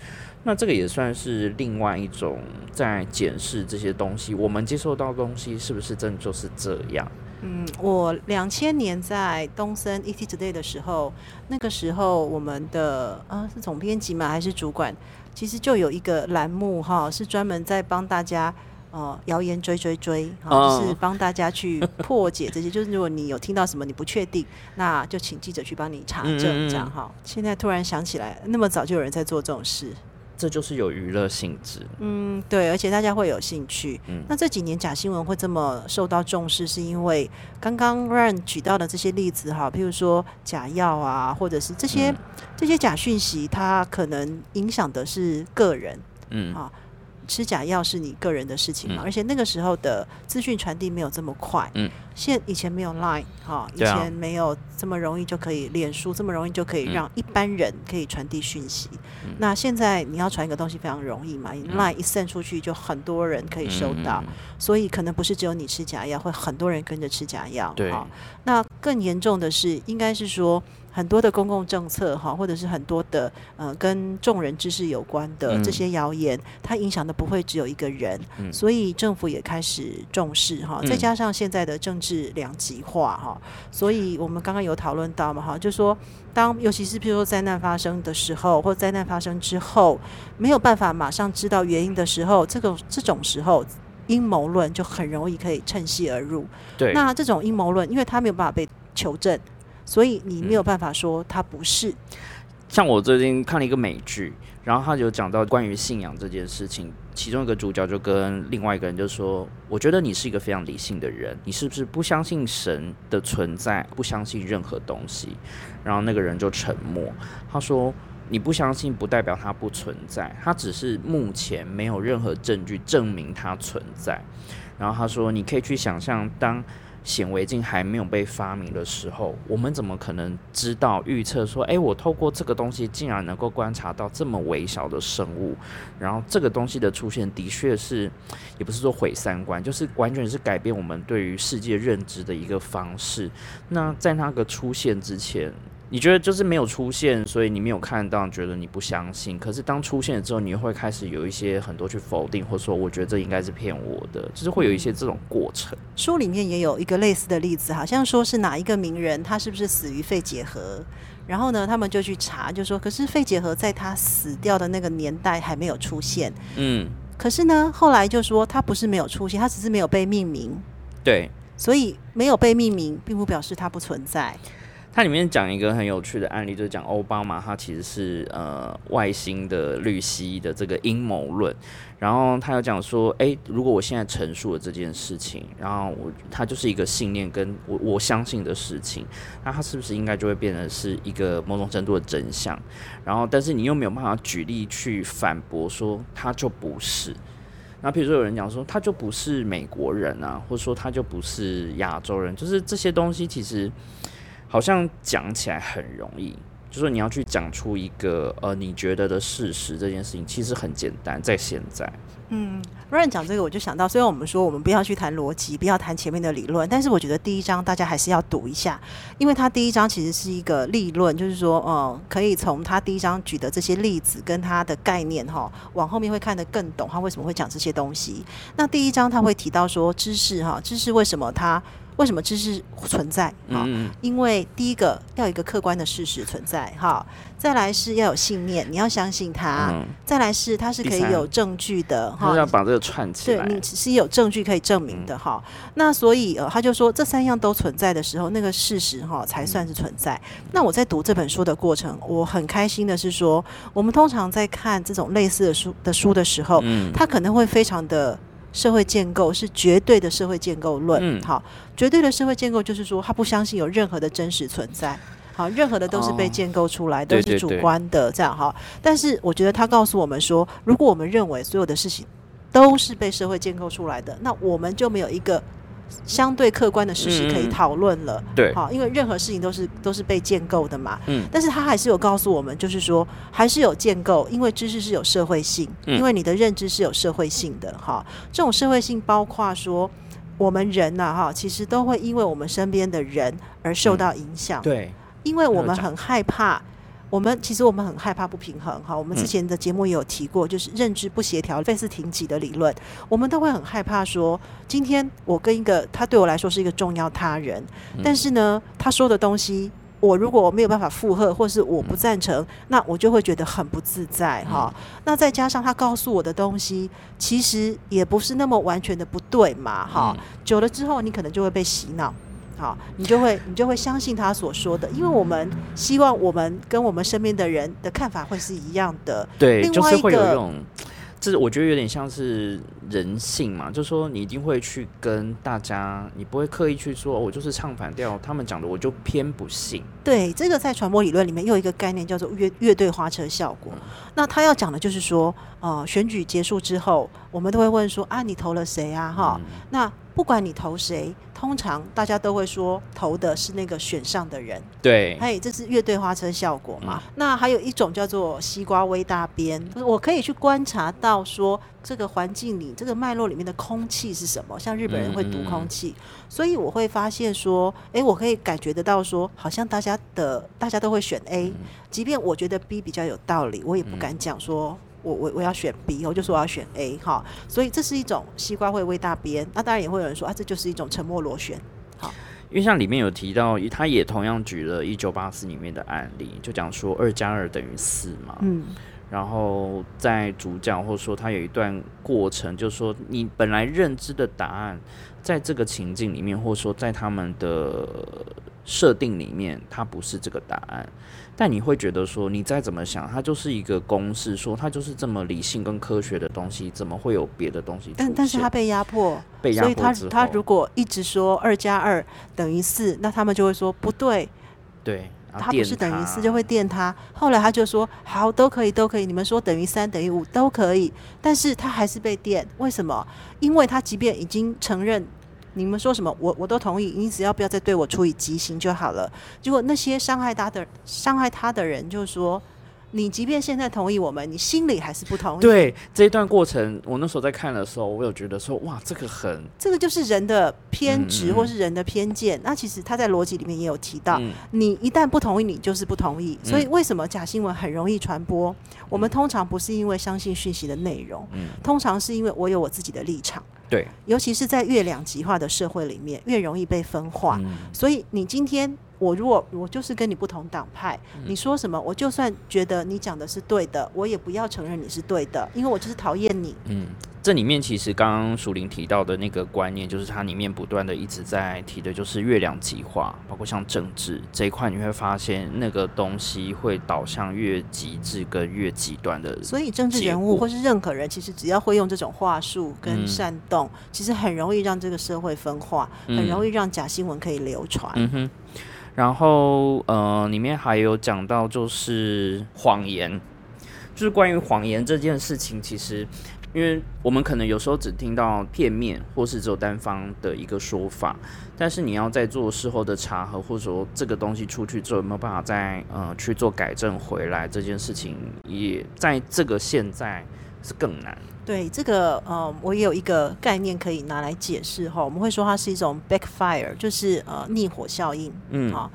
Speaker 1: 那这个也算是另外一种在检视这些东西，我们接受到的东西是不是真的就是这样？
Speaker 2: 嗯，我两千年在东森 ET Today 的时候，那个时候我们的啊是总编辑嘛？还是主管？其实就有一个栏目哈，是专门在帮大家呃谣言追追追，就是帮大家去破解这些。就是如果你有听到什么你不确定，那就请记者去帮你查证，
Speaker 1: 嗯嗯嗯
Speaker 2: 这样哈。现在突然想起来，那么早就有人在做这种事。
Speaker 1: 这就是有娱乐性质。
Speaker 2: 嗯，对，而且大家会有兴趣。
Speaker 1: 嗯
Speaker 2: 那这几年假新闻会这么受到重视，是因为刚刚 Ryan 举到的这些例子哈，譬如说假药啊，或者是这些、
Speaker 1: 嗯
Speaker 2: 这些假讯息，它可能影响的是个人。
Speaker 1: 嗯
Speaker 2: 好吃假药是你个人的事情嘛，
Speaker 1: 嗯
Speaker 2: 而且那个时候的资讯传递没有这么快。
Speaker 1: 嗯，
Speaker 2: 现以前没有 Line 哈，以前没有这么容易就可以脸书这么容易就可以
Speaker 1: 嗯
Speaker 2: 让一般人可以传递讯息。
Speaker 1: 嗯
Speaker 2: 那现在你要传一个东西非常容易嘛、你 Line 一 send 出去就很多人可以收到，
Speaker 1: 嗯
Speaker 2: 所以可能不是只有你吃假药，会很多人跟着吃假药。
Speaker 1: 对
Speaker 2: 哈那更严重的是，应该是说很多的公共政策哈，或者是很多的呃跟众人之事有关的
Speaker 1: 嗯
Speaker 2: 这些谣言，它影响的不会只有一个人，
Speaker 1: 嗯
Speaker 2: 所以政府也开始重视哈。
Speaker 1: 嗯
Speaker 2: 再加上现在的政治两极化哈，所以我们刚刚有讨论到嘛哈，就说当尤其是譬如说灾难发生的时候，或灾难发生之后，没有办法马上知道原因的时候，这个这种时候。阴谋论就很容易可以趁虚而入。
Speaker 1: 对，
Speaker 2: 那这种阴谋论，因为它没有办法被求证，所以你没有
Speaker 1: 嗯
Speaker 2: 办法说他不是。
Speaker 1: 像我最近看了一个美剧，然后他就讲到关于信仰这件事情，其中一个主角就跟另外一个人就说：“我觉得你是一个非常理性的人，你是不是不相信神的存在，不相信任何东西？”然后那个人就沉默，他说：“你不相信不代表它不存在，它只是目前没有任何证据证明它存在。”然后他说：“你可以去想象，当显微镜还没有被发明的时候，我们怎么可能知道预测说，诶，我透过这个东西竟然能够观察到这么微小的生物？然后这个东西的出现，的确是，也不是说毁三观，就是完全是改变我们对于世界认知的一个方式。那在那个出现之前。”你觉得就是没有出现，所以你没有看到，觉得你不相信。可是当出现了之后，你会开始有一些很多去否定，或者说我觉得这应该是骗我的，就是会有一些这种过程。
Speaker 2: 书里面也有一个类似的例子，好像说是哪一个名人，他是不是死于肺结核？然后呢，他们就去查，就说可是肺结核在他死掉的那个年代还没有出现。
Speaker 1: 嗯，
Speaker 2: 可是呢，后来就说他不是没有出现，他只是没有被命名。
Speaker 1: 对。
Speaker 2: 所以没有被命名，并不表示它不存在。
Speaker 1: 它里面讲一个很有趣的案例，就是讲奥巴马他其实是呃外星的绿蜥的这个阴谋论，然后他有讲说，诶，如果我现在陈述了这件事情，然后我他就是一个信念跟我我相信的事情，那他是不是应该就会变成是一个某种程度的真相？然后但是你又没有办法举例去反驳说他就不是。那比如说有人讲说他就不是美国人啊，或者说他就不是亚洲人，就是这些东西其实。好像讲起来很容易，就是你要去讲出一个呃你觉得的事实，这件事情其实很简单，在现在。
Speaker 2: 嗯，Ryan 讲这个，我就想到，虽然我们说我们不要去谈逻辑，不要谈前面的理论，但是我觉得第一章大家还是要读一下，因为他第一章其实是一个立论，就是说，嗯、可以从他第一章举的这些例子跟他的概念哈，往后面会看得更懂他为什么会讲这些东西。那第一章他会提到说，知识哈，知识为什么它为什么知识存在？哈、
Speaker 1: 嗯
Speaker 2: 因为第一个要有一个客观的事实存在，哈，再来是要有信念，你要相信它，
Speaker 1: 嗯，
Speaker 2: 再来是它是可以有证据的，
Speaker 1: 哈要
Speaker 2: 哈。
Speaker 1: 把这个串起来。
Speaker 2: 对你是有证据可以证明的哈，那所以呃，他就说这三样都存在的时候，那个事实哈才算是存在。那我在读这本书的过程，我很开心的是说，我们通常在看这种类似的书的书的时候，
Speaker 1: 嗯
Speaker 2: 它可能会非常的社会建构是绝对的社会建构论，
Speaker 1: 嗯
Speaker 2: 好，绝对的社会建构就是说他不相信有任何的真实存在。好，任何的都是被
Speaker 1: 哦
Speaker 2: 建构出来，都是主观的，这样哈。但是我觉得他告诉我们说，如果我们认为所有的事情都是被社会建构出来的，那我们就没有一个相对客观的事实可以讨论了。
Speaker 1: 对，
Speaker 2: 好，因为任何事情都是都是被建构的嘛。
Speaker 1: 嗯
Speaker 2: 但是他还是有告诉我们，就是说还是有建构，因为知识是有社会性，
Speaker 1: 嗯
Speaker 2: 因为你的认知是有社会性的哈。这种社会性包括说。我们人呐、哈，其实都会因为我们身边的人而受到影响。
Speaker 1: 对，
Speaker 2: 因为我们很害怕，我们其实我们很害怕不平衡哈。我们之
Speaker 1: 嗯
Speaker 2: 前的节目也有提过，就是认知不协调、费斯停级的理论，我们都会很害怕说，今天我跟一个他对我来说是一个重要他人，
Speaker 1: 嗯
Speaker 2: 但是呢，他说的东西。我如果没有办法附和，或是我不赞成，那我就会觉得很不自在哈。那再加上他告诉我的东西，其实也不是那么完全的不对嘛哈。
Speaker 1: 嗯
Speaker 2: 久了之后，你可能就会被洗脑。好，你就会你就会相信他所说的，因为我们希望我们跟我们身边的人的看法会是一样的。
Speaker 1: 对，
Speaker 2: 另
Speaker 1: 就是
Speaker 2: 外一个
Speaker 1: 会有一种，这我觉得有点像是人性嘛，就是说你一定会去跟大家，你不会刻意去说，哦我就是唱反调，他们讲的我就偏不信。
Speaker 2: 对，这个在传播理论里面又有一个概念叫做乐乐队花车效果。那他要讲的就是说，呃，选举结束之后，我们都会问说啊，你投了谁啊？哈、
Speaker 1: 嗯
Speaker 2: 那不管你投谁，通常大家都会说投的是那个选上的人。
Speaker 1: 对，
Speaker 2: 嘿，这是乐队花车效果嘛？那还有一种叫做西瓜微大边，我可以去观察到说这个环境里、这个脉络里面的空气是什么。像日本人会读空气，所以我会发现说，诶，我可以感觉得到说，好像大家的大家都会选 A，、即便我觉得 B 比较有道理，我也不敢讲说。我我我要选 B，我就说我要选 A 哈，所以这是一种西瓜会喂大边。那当然也会有人说啊，这就是一种沉默螺旋。
Speaker 1: 好因为像里面有提到，他也同样举了一九八四里面的案例，就讲说二加二等于四嘛。
Speaker 2: 嗯，
Speaker 1: 然后在主讲或者说他有一段过程，就是说你本来认知的答案，在这个情境里面，或者说在他们的设定里面，它不是这个答案，但你会觉得说，你再怎么想，它就是一个公式，说它就是这么理性跟科学的东西，怎么会有别的东西？
Speaker 2: 但但是他被压迫，
Speaker 1: 被压
Speaker 2: 所以他他如果一直说二加二等于四，那他们就会说不对，
Speaker 1: 对，
Speaker 2: 他不是等于四，就会电他。后来他就说好，都可以，都可以，你们说等于三等于五都可以，但是他还是被电，为什么？因为他即便已经承认。你们说什么，我我都同意，你只要不要再对我处以极刑就好了。结果那些伤害他的伤害他的人就说，你即便现在同意我们，你心里还是不同意。
Speaker 1: 对这一段过程，我那时候在看的时候，我有觉得说，哇，这个很
Speaker 2: 这个就是人的偏执或是人的偏见。那其实他在逻辑里面也有提到，
Speaker 1: 嗯
Speaker 2: 你一旦不同意，你就是不同意。所以为什么假新闻很容易传播？我们通常不是因为相信讯息的内容，
Speaker 1: 嗯
Speaker 2: 通常是因为我有我自己的立场。
Speaker 1: 对，
Speaker 2: 尤其是在越两极化的社会里面，越容易被分化。
Speaker 1: 嗯
Speaker 2: 所以你今天我如果我就是跟你不同党派，
Speaker 1: 嗯
Speaker 2: 你说什么，我就算觉得你讲的是对的，我也不要承认你是对的，因为我就是讨厌你。
Speaker 1: 嗯，这里面其实刚刚淑玲提到的那个观念，就是它里面不断的一直在提的，就是月亮极化，包括像政治这一块，你会发现那个东西会导向越极致跟越极端的。
Speaker 2: 所以政治人物或是任何人，其实只要会用这种话术跟
Speaker 1: 嗯
Speaker 2: 煽动，其实很容易让这个社会分化，很
Speaker 1: 嗯
Speaker 2: 容易让假新闻可以流传。
Speaker 1: 嗯哼，然后呃，里面还有讲到就是谎言，就是关于谎言这件事情，其实因为我们可能有时候只听到片面或是只有单方的一个说法，但是你要在做事后的查核，或者说这个东西出去之后有没有办法再呃去做改正回来，这件事情也在这个现在是更难。
Speaker 2: 对这个，呃，我也有一个概念可以拿来解释哈。我们会说它是一种 backfire，就是呃逆火效应。
Speaker 1: 嗯
Speaker 2: 好，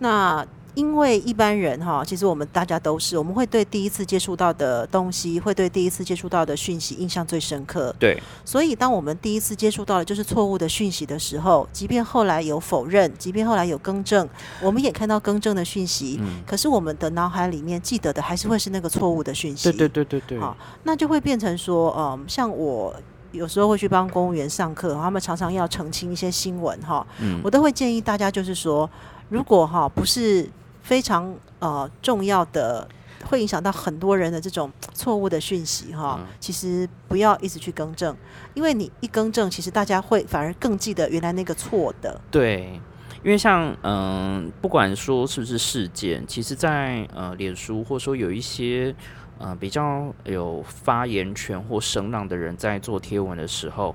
Speaker 2: 那因为一般人哈，其实我们大家都是，我们会对第一次接触到的东西，会对第一次接触到的讯息印象最深刻。
Speaker 1: 对，
Speaker 2: 所以当我们第一次接触到的就是错误的讯息的时候，即便后来有否认，即便后来有更正，我们也看到更正的讯息，
Speaker 1: 嗯，
Speaker 2: 可是我们的脑海里面记得的还是会是那个错误的讯息。
Speaker 1: 对对对对对，
Speaker 2: 好那就会变成说，嗯，像我有时候会去帮公务员上课，他们常常要澄清一些新闻哈，
Speaker 1: 嗯
Speaker 2: 我都会建议大家就是说，如果哈不是非常呃重要的。会影响到很多人的这种错误的讯息哈，
Speaker 1: 嗯
Speaker 2: 其实不要一直去更正，因为你一更正，其实大家会反而更记得原来那个错的。
Speaker 1: 对，因为像嗯、不管说是不是事件，其实在呃脸书或者说有一些呃比较有发言权或声浪的人在做贴文的时候，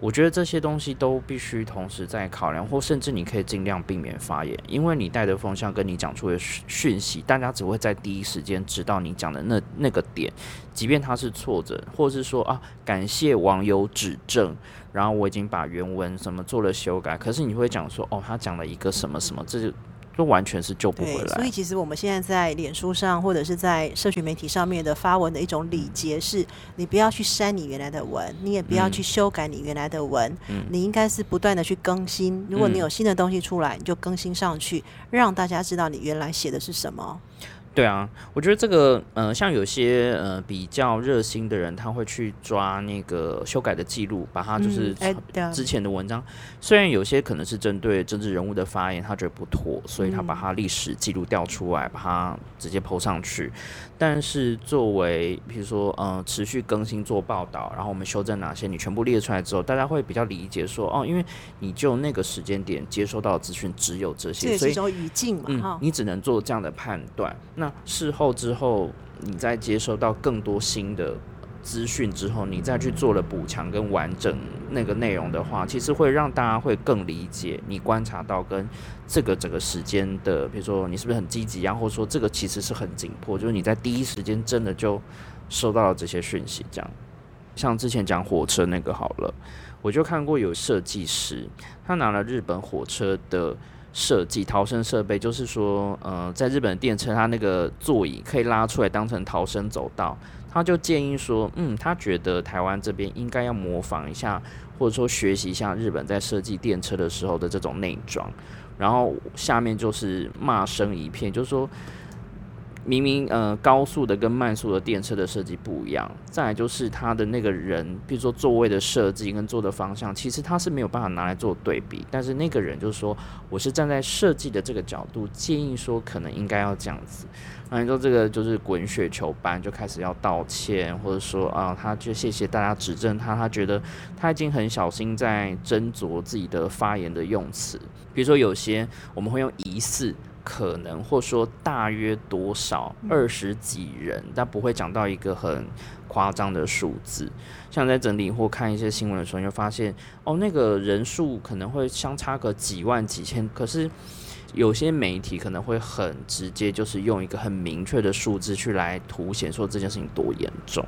Speaker 1: 我觉得这些东西都必须同时在考量，或甚至你可以尽量避免发言，因为你带的风向跟你讲出的讯息，大家只会在第一时间知道你讲的那那个点，即便他是错着，或是说啊，感谢网友指正，然后我已经把原文什么做了修改，可是你会讲说哦，他讲了一个什么什么，这就。都完全是救不回来。
Speaker 2: 所以其实我们现在在脸书上或者是在社群媒体上面的发文的一种礼节是，你不要去删你原来的文，你也不要去修改你原来的文，你应该是不断的去更新。如果你有新的东西出来，你就更新上去，让大家知道你原来写的是什么。
Speaker 1: 对啊，我觉得这个呃，像有些呃比较热心的人，他会去抓那个修改的记录，把它就是之前的文章，虽然有些可能是针对政治人物的发言，他觉得不妥，所以他把他历史记录调出来，把它直接抛上去。但是作为比如说呃持续更新做报道，然后我们修正哪些，你全部列出来之后，大家会比较理解说哦，因为你就那个时间点接收到的资讯只有这些，
Speaker 2: 所以语境嘛，哈，
Speaker 1: 你只能做这样的判断。那事后之后，你再接收到更多新的资讯之后，你再去做了补强跟完整那个内容的话，其实会让大家会更理解你观察到跟这个整个时间的，比如说你是不是很积极啊，或者说这个其实是很紧迫，就是你在第一时间真的就收到了这些讯息。这样，像之前讲火车那个好了，我就看过有设计师，他拿了日本火车的。设计逃生设备，就是说，呃，在日本电车，它那个座椅可以拉出来当成逃生走道。他就建议说，嗯，他觉得台湾这边应该要模仿一下，或者说学习一下日本在设计电车的时候的这种内装。然后下面就是骂声一片，就是说。明明呃高速的跟慢速的电车的设计不一样，再来就是它的那个人，比如说座位的设计跟坐的方向，其实它是没有办法拿来做对比。但是那个人就是说，我是站在设计的这个角度，建议说可能应该要这样子。那你说这个就是滚雪球般就开始要道歉，或者说啊，他就谢谢大家指正他，他觉得他已经很小心在斟酌自己的发言的用词，比如说有些我们会用疑似。可能或说大约多少二十几人，但不会讲到一个很夸张的数字。像在整理或看一些新闻的时候，你就发现哦，那个人数可能会相差个几万几千。可是有些媒体可能会很直接，就是用一个很明确的数字去来凸显说这件事情多严重。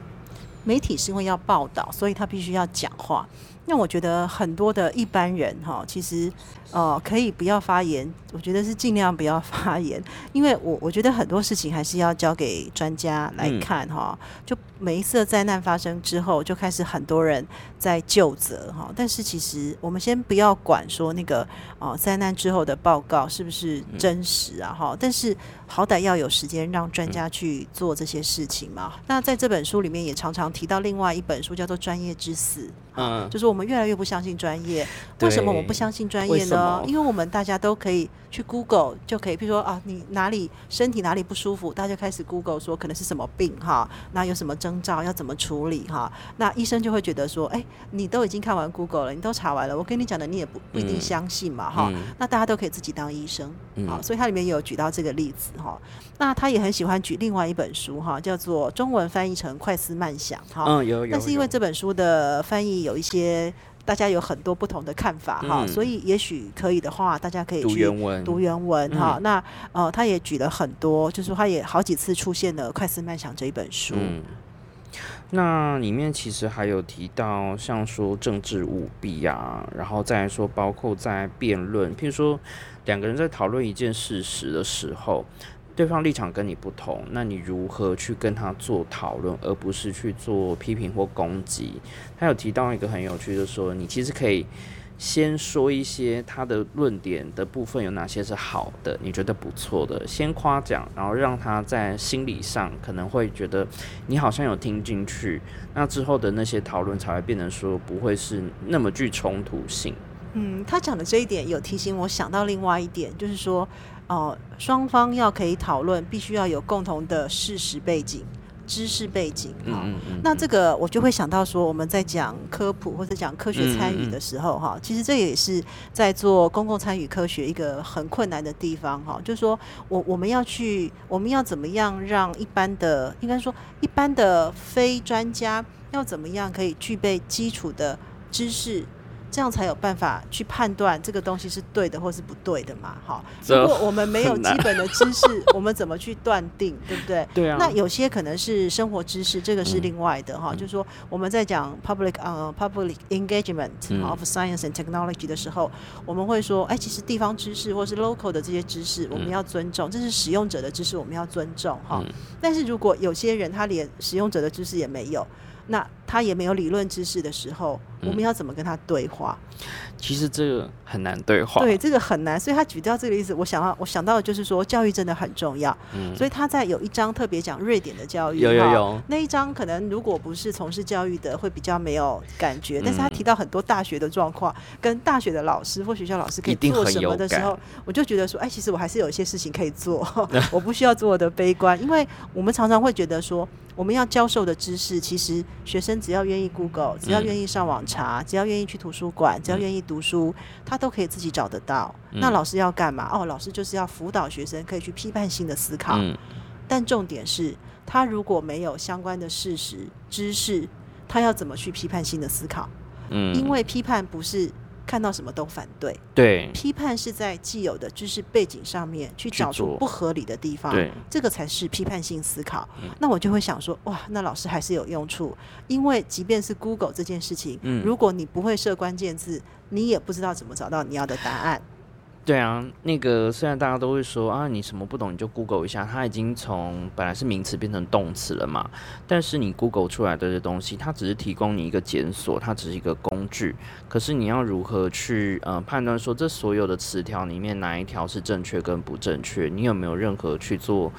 Speaker 2: 媒体是因为要报道，所以他必须要讲话。那我觉得很多的一般人哈，其实。哦，可以不要发言，我觉得是尽量不要发言，因为我我觉得很多事情还是要交给专家来看哈。就每一次灾难发生之后，就开始很多人在就责哈。但是其实我们先不要管说那个哦灾难之后的报告是不是真实啊哈。但是好歹要有时间让专家去做这些事情嘛。那在这本书里面也常常提到另外一本书叫做《专业之死》，嗯，就是我们越来越不相信专业。为什么我们不相信专业呢？呃，因为我们大家都可以去 Google 就可以，比如说啊，你哪里身体哪里不舒服，大家开始 Google 说可能是什么病哈，那有什么征兆要怎么处理哈，那医生就会觉得说，哎，你都已经看完 Google 了，你都查完了，我跟你讲的你也不不一定相信嘛哈，那大家都可以自己当医生，好，所以它里面有举到这个例子哈，那他也很喜欢举另外一本书哈，叫做中文翻译成快思慢想哈，
Speaker 1: 嗯有有，
Speaker 2: 但是因为这本书的翻译有一些。大家有很多不同的看法哈，所以也许可以的话，大家可以去读
Speaker 1: 原文，
Speaker 2: 读原文哈。那呃，他也举了很多，就是他也好几次出现了《快思慢想》这一本书。
Speaker 1: 嗯那里面其实还有提到，像说政治舞弊啊，然后再说包括在辩论，譬如说两个人在讨论一件事实的时候。对方立场跟你不同，那你如何去跟他做讨论，而不是去做批评或攻击？他有提到一个很有趣，就是说你其实可以先说一些他的论点的部分有哪些是好的，你觉得不错的，先夸奖，然后让他在心理上可能会觉得你好像有听进去，那之后的那些讨论才会变得说不会是那么具冲突性。
Speaker 2: 嗯，他讲的这一点有提醒我想到另外一点，就是说。哦，双方要可以讨论，必须要有共同的事实背景、知识背景。嗯，那这个我就会想到说，我们在讲科普或者讲科学参与的时候，哈，其实这也是在做公共参与科学一个很困难的地方。哈，就是说我我们要去，我们要怎么样让一般的，应该说一般的非专家要怎么样可以具备基础的知识。这样才有办法去判断这个东西是对的或是不对的嘛。哈，如果我们没有基本的知识，(laughs) 我们怎么去断定，对不对？
Speaker 1: 对啊，
Speaker 2: 那有些可能是生活知识，这个是
Speaker 1: 嗯。
Speaker 2: 另外的哈、
Speaker 1: 嗯。
Speaker 2: 就是说我们在讲 public 呃 public engagement
Speaker 1: 嗯。
Speaker 2: of science and technology 的时候，我们会说，哎，其实地方知识或是 local 的这些知识，我们
Speaker 1: 嗯
Speaker 2: 要尊重，这是使用者的知识，我们要尊重哈。
Speaker 1: 嗯。
Speaker 2: 但是如果有些人他连使用者的知识也没有，那他也没有理论知识的时候，我们
Speaker 1: 嗯
Speaker 2: 要怎么跟他对话？
Speaker 1: 其实这个很难对话。
Speaker 2: 对，这个很难，所以他举到这个例子，我想到我想到的就是说，教育真的很重要。
Speaker 1: 嗯，
Speaker 2: 所以他在有一章特别讲瑞典的教育，
Speaker 1: 有有有，
Speaker 2: 那一章可能如果不是从事教育的，会比较没有感觉。但是他
Speaker 1: 嗯
Speaker 2: 提到很多大学的状况，跟大学的老师或学校老师可以做什么的时候，我就觉得说，哎，其实我还是有一些事情可以做，(laughs) 我不需要做的悲观，因为我们常常会觉得说。我们要教授的知识，其实学生只要愿意 Google，只要
Speaker 1: 嗯
Speaker 2: 愿意上网查，只要愿意去图书馆，只要
Speaker 1: 嗯
Speaker 2: 愿意读书，他都可以自己找得到。那
Speaker 1: 嗯
Speaker 2: 老师要干嘛？哦，老师就是要辅导学生可以去批判性的思考。
Speaker 1: 嗯
Speaker 2: 但重点是，他如果没有相关的事实知识，他要怎么去批判性的思考？
Speaker 1: 嗯，
Speaker 2: 因为批判不是看到什么都反对，
Speaker 1: 对。
Speaker 2: 批判是在既有的知识背景上面去
Speaker 1: 去
Speaker 2: 找出不合理的地方，
Speaker 1: 对，
Speaker 2: 这个才是批判性思考。
Speaker 1: 嗯。
Speaker 2: 那我就会想说，哇，那老师还是有用处，因为即便是 Google 这件事情，
Speaker 1: 嗯。
Speaker 2: 如果你不会设关键字，你也不知道怎么找到你要的答案。
Speaker 1: 对啊，那个虽然大家都会说啊，你什么不懂你就 Google 一下，它已经从本来是名词变成动词了嘛。但是你 Google 出来的这东西，它只是提供你一个检索，它只是一个工具。可是你要如何去呃判断说这所有的词条里面哪一条是正确跟不正确？你有没有任何去做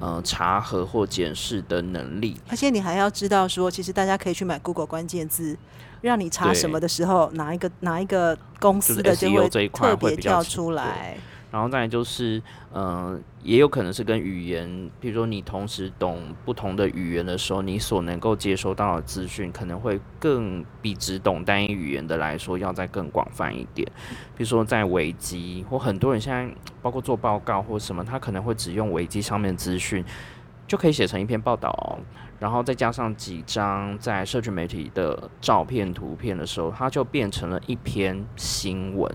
Speaker 1: 呃查核或检视的能力？
Speaker 2: 而且你还要知道说，其实大家可以去买 Google 关键字，让你查什么的时候，哪一个哪一个公司的
Speaker 1: 就是
Speaker 2: 就
Speaker 1: SEO 这一块
Speaker 2: 特别
Speaker 1: 会比较
Speaker 2: 跳出来。
Speaker 1: 然后再来就是，呃，也有可能是跟语言，比如说你同时懂不同的语言的时候，你所能够接收到的资讯可能会更比只懂单一语言的来说要再更广泛一点。比如说在维基，或很多人现在包括做报告或什么，他可能会只用维基上面资讯就可以写成一篇报道哦、然后再加上几张在社群媒体的照片、图片的时候，它就变成了一篇新闻。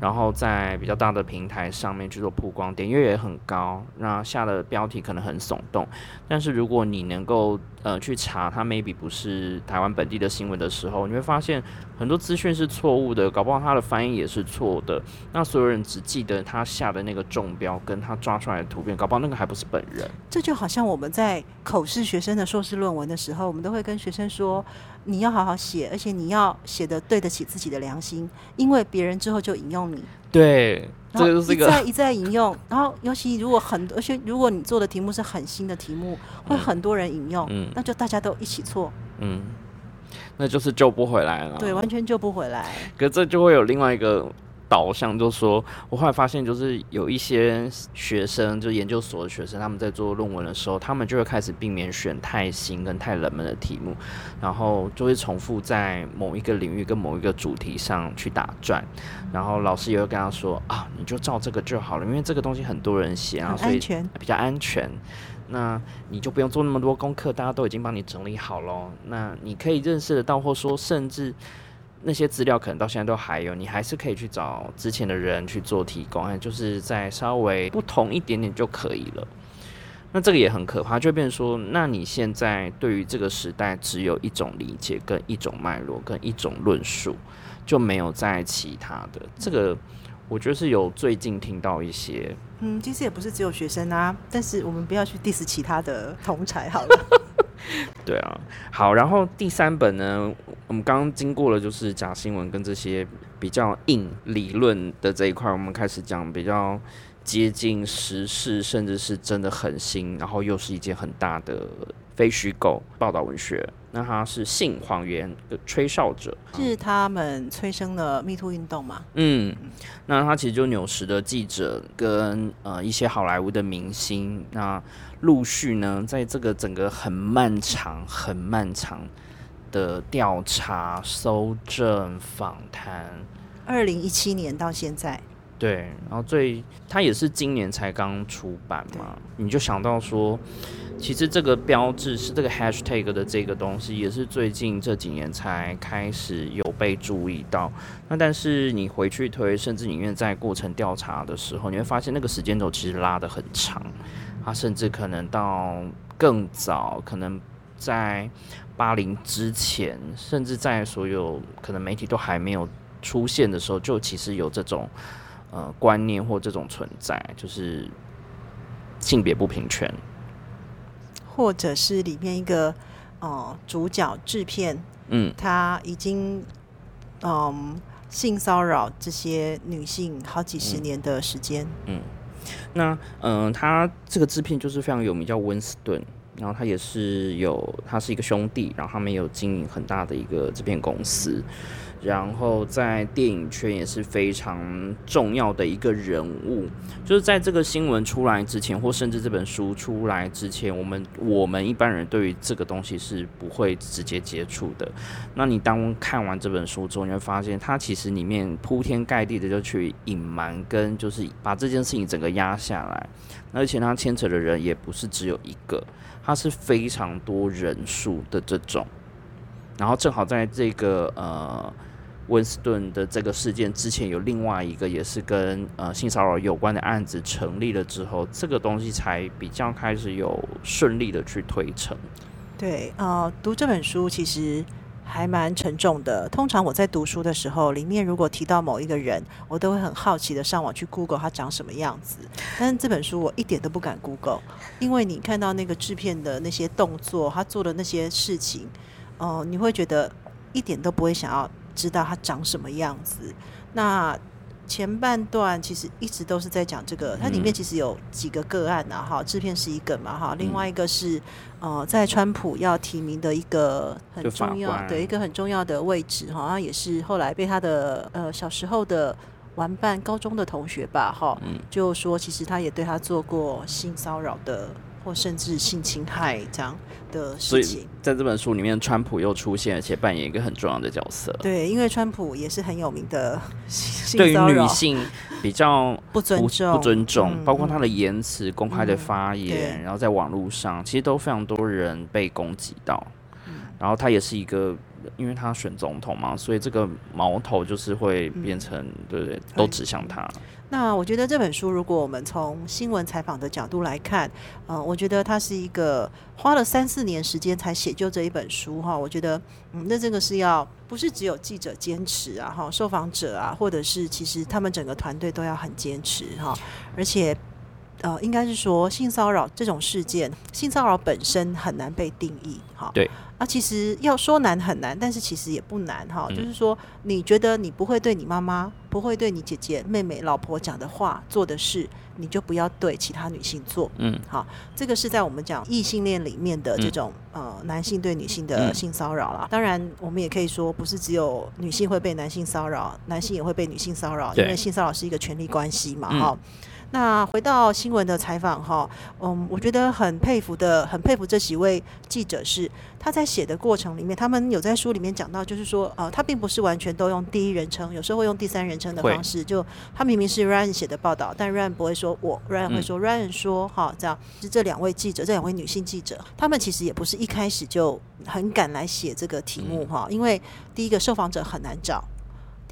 Speaker 1: 然后在比较大的平台上面去做曝光，点阅也很高，那下的标题可能很耸动。但是如果你能够呃去查它 maybe 不是台湾本地的新闻的时候，你会发现很多资讯是错误的，搞不好它的翻译也是错的。那所有人只记得他下的那个中标跟他抓出来的图片，搞不好那个还不是本人。
Speaker 2: 这就好像我们在口试学生的硕士论文的时候，我们都会跟学生说，你要好好写，而且你要写的对得起自己的良心，因为别人之后就引用你。
Speaker 1: 对，这个就是一
Speaker 2: 再一再引用，然后尤其如果很多，而且如果你做的题目是很新的题目，会
Speaker 1: 嗯
Speaker 2: 很多人引用，
Speaker 1: 嗯
Speaker 2: 那就大家都一起错，
Speaker 1: 嗯，那就是救不回来了。
Speaker 2: 对，完全救不回来。
Speaker 1: 可这就会有另外一个导向，就是说我后来发现，就是有一些学生，就研究所的学生，他们在做论文的时候，他们就会开始避免选太新跟太冷门的题目，然后就会重复在某一个领域跟某一个主题上去打转，然后老师也会跟他说啊，你就照这个就好了，因为这个东西很多人写啊，所以比较安全。那你就不用做那么多功课，大家都已经帮你整理好喽。那你可以认识得到，或说甚至那些资料可能到现在都还有，你还是可以去找之前的人去做提供，哎就是在稍微不同一点点就可以了。那这个也很可怕，就变成说，那你现在对于这个时代只有一种理解、跟一种脉络、跟一种论述，就没有在其他的。这个我觉得是有最近听到一些
Speaker 2: 嗯，其实也不是只有学生啊，但是我们不要去 diss 其他的同才好了。(laughs) (laughs)
Speaker 1: 对啊，好，然后第三本呢，我们刚刚经过了就是假新闻跟这些比较硬理论的这一块，我们开始讲比较接近时事，甚至是真的很新，然后又是一件很大的非虚构报道文学。那他是性谎言的吹哨者，
Speaker 2: 是他们催生了 Me Too 运动嘛？
Speaker 1: 嗯，那他其实就纽时的记者跟呃一些好莱坞的明星，那陆续呢，在这个整个很漫长、很漫长的调查、搜证、访谈，
Speaker 2: 二零一七年到现在，
Speaker 1: 对，然后最他也是今年才刚出版嘛，你就想到说，其实这个标志是这个 hashtag 的这个东西，也是最近这几年才开始有被注意到。那但是你回去推，甚至里面在过程调查的时候，你会发现那个时间轴其实拉得很长，它甚至可能到更早，可能在八零之前，甚至在所有可能媒体都还没有出现的时候，就其实有这种呃观念或这种存在，就是性别不平权。
Speaker 2: 或者是里面一个哦主角制片，
Speaker 1: 嗯，
Speaker 2: 他已经嗯性骚扰这些女性好几十年的时间，
Speaker 1: 嗯，那嗯，他这个制片就是非常有名，叫温斯顿，然后他也是有，他是一个兄弟，然后他们有经营很大的一个制片公司。然后在电影圈也是非常重要的一个人物，就是在这个新闻出来之前，或甚至这本书出来之前，我们我们一般人对于这个东西是不会直接接触的。那你当看完这本书之后，你会发现它其实里面铺天盖地的就去隐瞒，跟就是把这件事情整个压下来，而且它牵扯的人也不是只有一个，它是非常多人数的这种。然后正好在这个呃。温斯顿的这个事件之前有另外一个也是跟呃性骚扰有关的案子成立了之后，这个东西才比较开始有顺利的去推成。
Speaker 2: 对，呃，读这本书其实还蛮沉重的。通常我在读书的时候，里面如果提到某一个人，我都会很好奇的上网去 Google 他长什么样子。但是这本书我一点都不敢 Google，因为你看到那个制片的那些动作，他做的那些事情，哦，你会觉得一点都不会想要。知道他长什么样子。那前半段其实一直都是在讲这个，它里面其实有几个个案呐，哈，制片是一个嘛，哈，另外一个是呃，在川普要提名的一个很重要的一个很重要的位置，好像也是后来被他的呃小时候的玩伴高中的同学吧，哈，就说其实他也对他做过性骚扰的。或甚至性侵害这样的事情，
Speaker 1: 在这本书里面，川普又出现，而且扮演一个很重要的角色。
Speaker 2: 对，因为川普也是很有名的，
Speaker 1: 对于女性比较
Speaker 2: 不尊重，
Speaker 1: 不尊重，包括他的言辞、公开的发言，然后在网络上，其实都非常多人被攻击到。然后他也是一个，因为他选总统嘛，所以这个矛头就是会变成，对不对？都指向他。
Speaker 2: 那我觉得这本书，如果我们从新闻采访的角度来看，嗯，我觉得他是一个花了三四年时间才写就这一本书哈。我觉得，嗯，那这个是要不是只有记者坚持啊，哈，受访者啊，或者是其实他们整个团队都要很坚持哈。而且，呃，应该是说性骚扰这种事件，性骚扰本身很难被定义哈。
Speaker 1: 对。
Speaker 2: 啊，其实要说难很难，但是其实也不难哈。就是说，你觉得你不会对你妈妈、不会对你姐姐、妹妹、老婆讲的话、做的事，你就不要对其他女性做。嗯，好，这个是在我们讲异性恋里面的这种呃男性对女性的性骚扰啦。当然，我们也可以说，不是只有女性会被男性骚扰，男性也会被女性骚扰，因为性骚扰是一个权力关系嘛，哈。那回到新闻的采访哈，嗯，我觉得很佩服的，很佩服这几位记者是他在写的过程里面，他们有在书里面讲到，就是说，呃，他并不是完全都用第一人称，有时候会用第三人称的方式，就他明明是 Ryan 写的报道，但 Ryan 不会说我，Ryan 会说 Ryan 说，哈，这样是这两位记者，这两位女性记者，他们其实也不是一开始就很敢来写这个题目哈，因为第一个受访者很难找。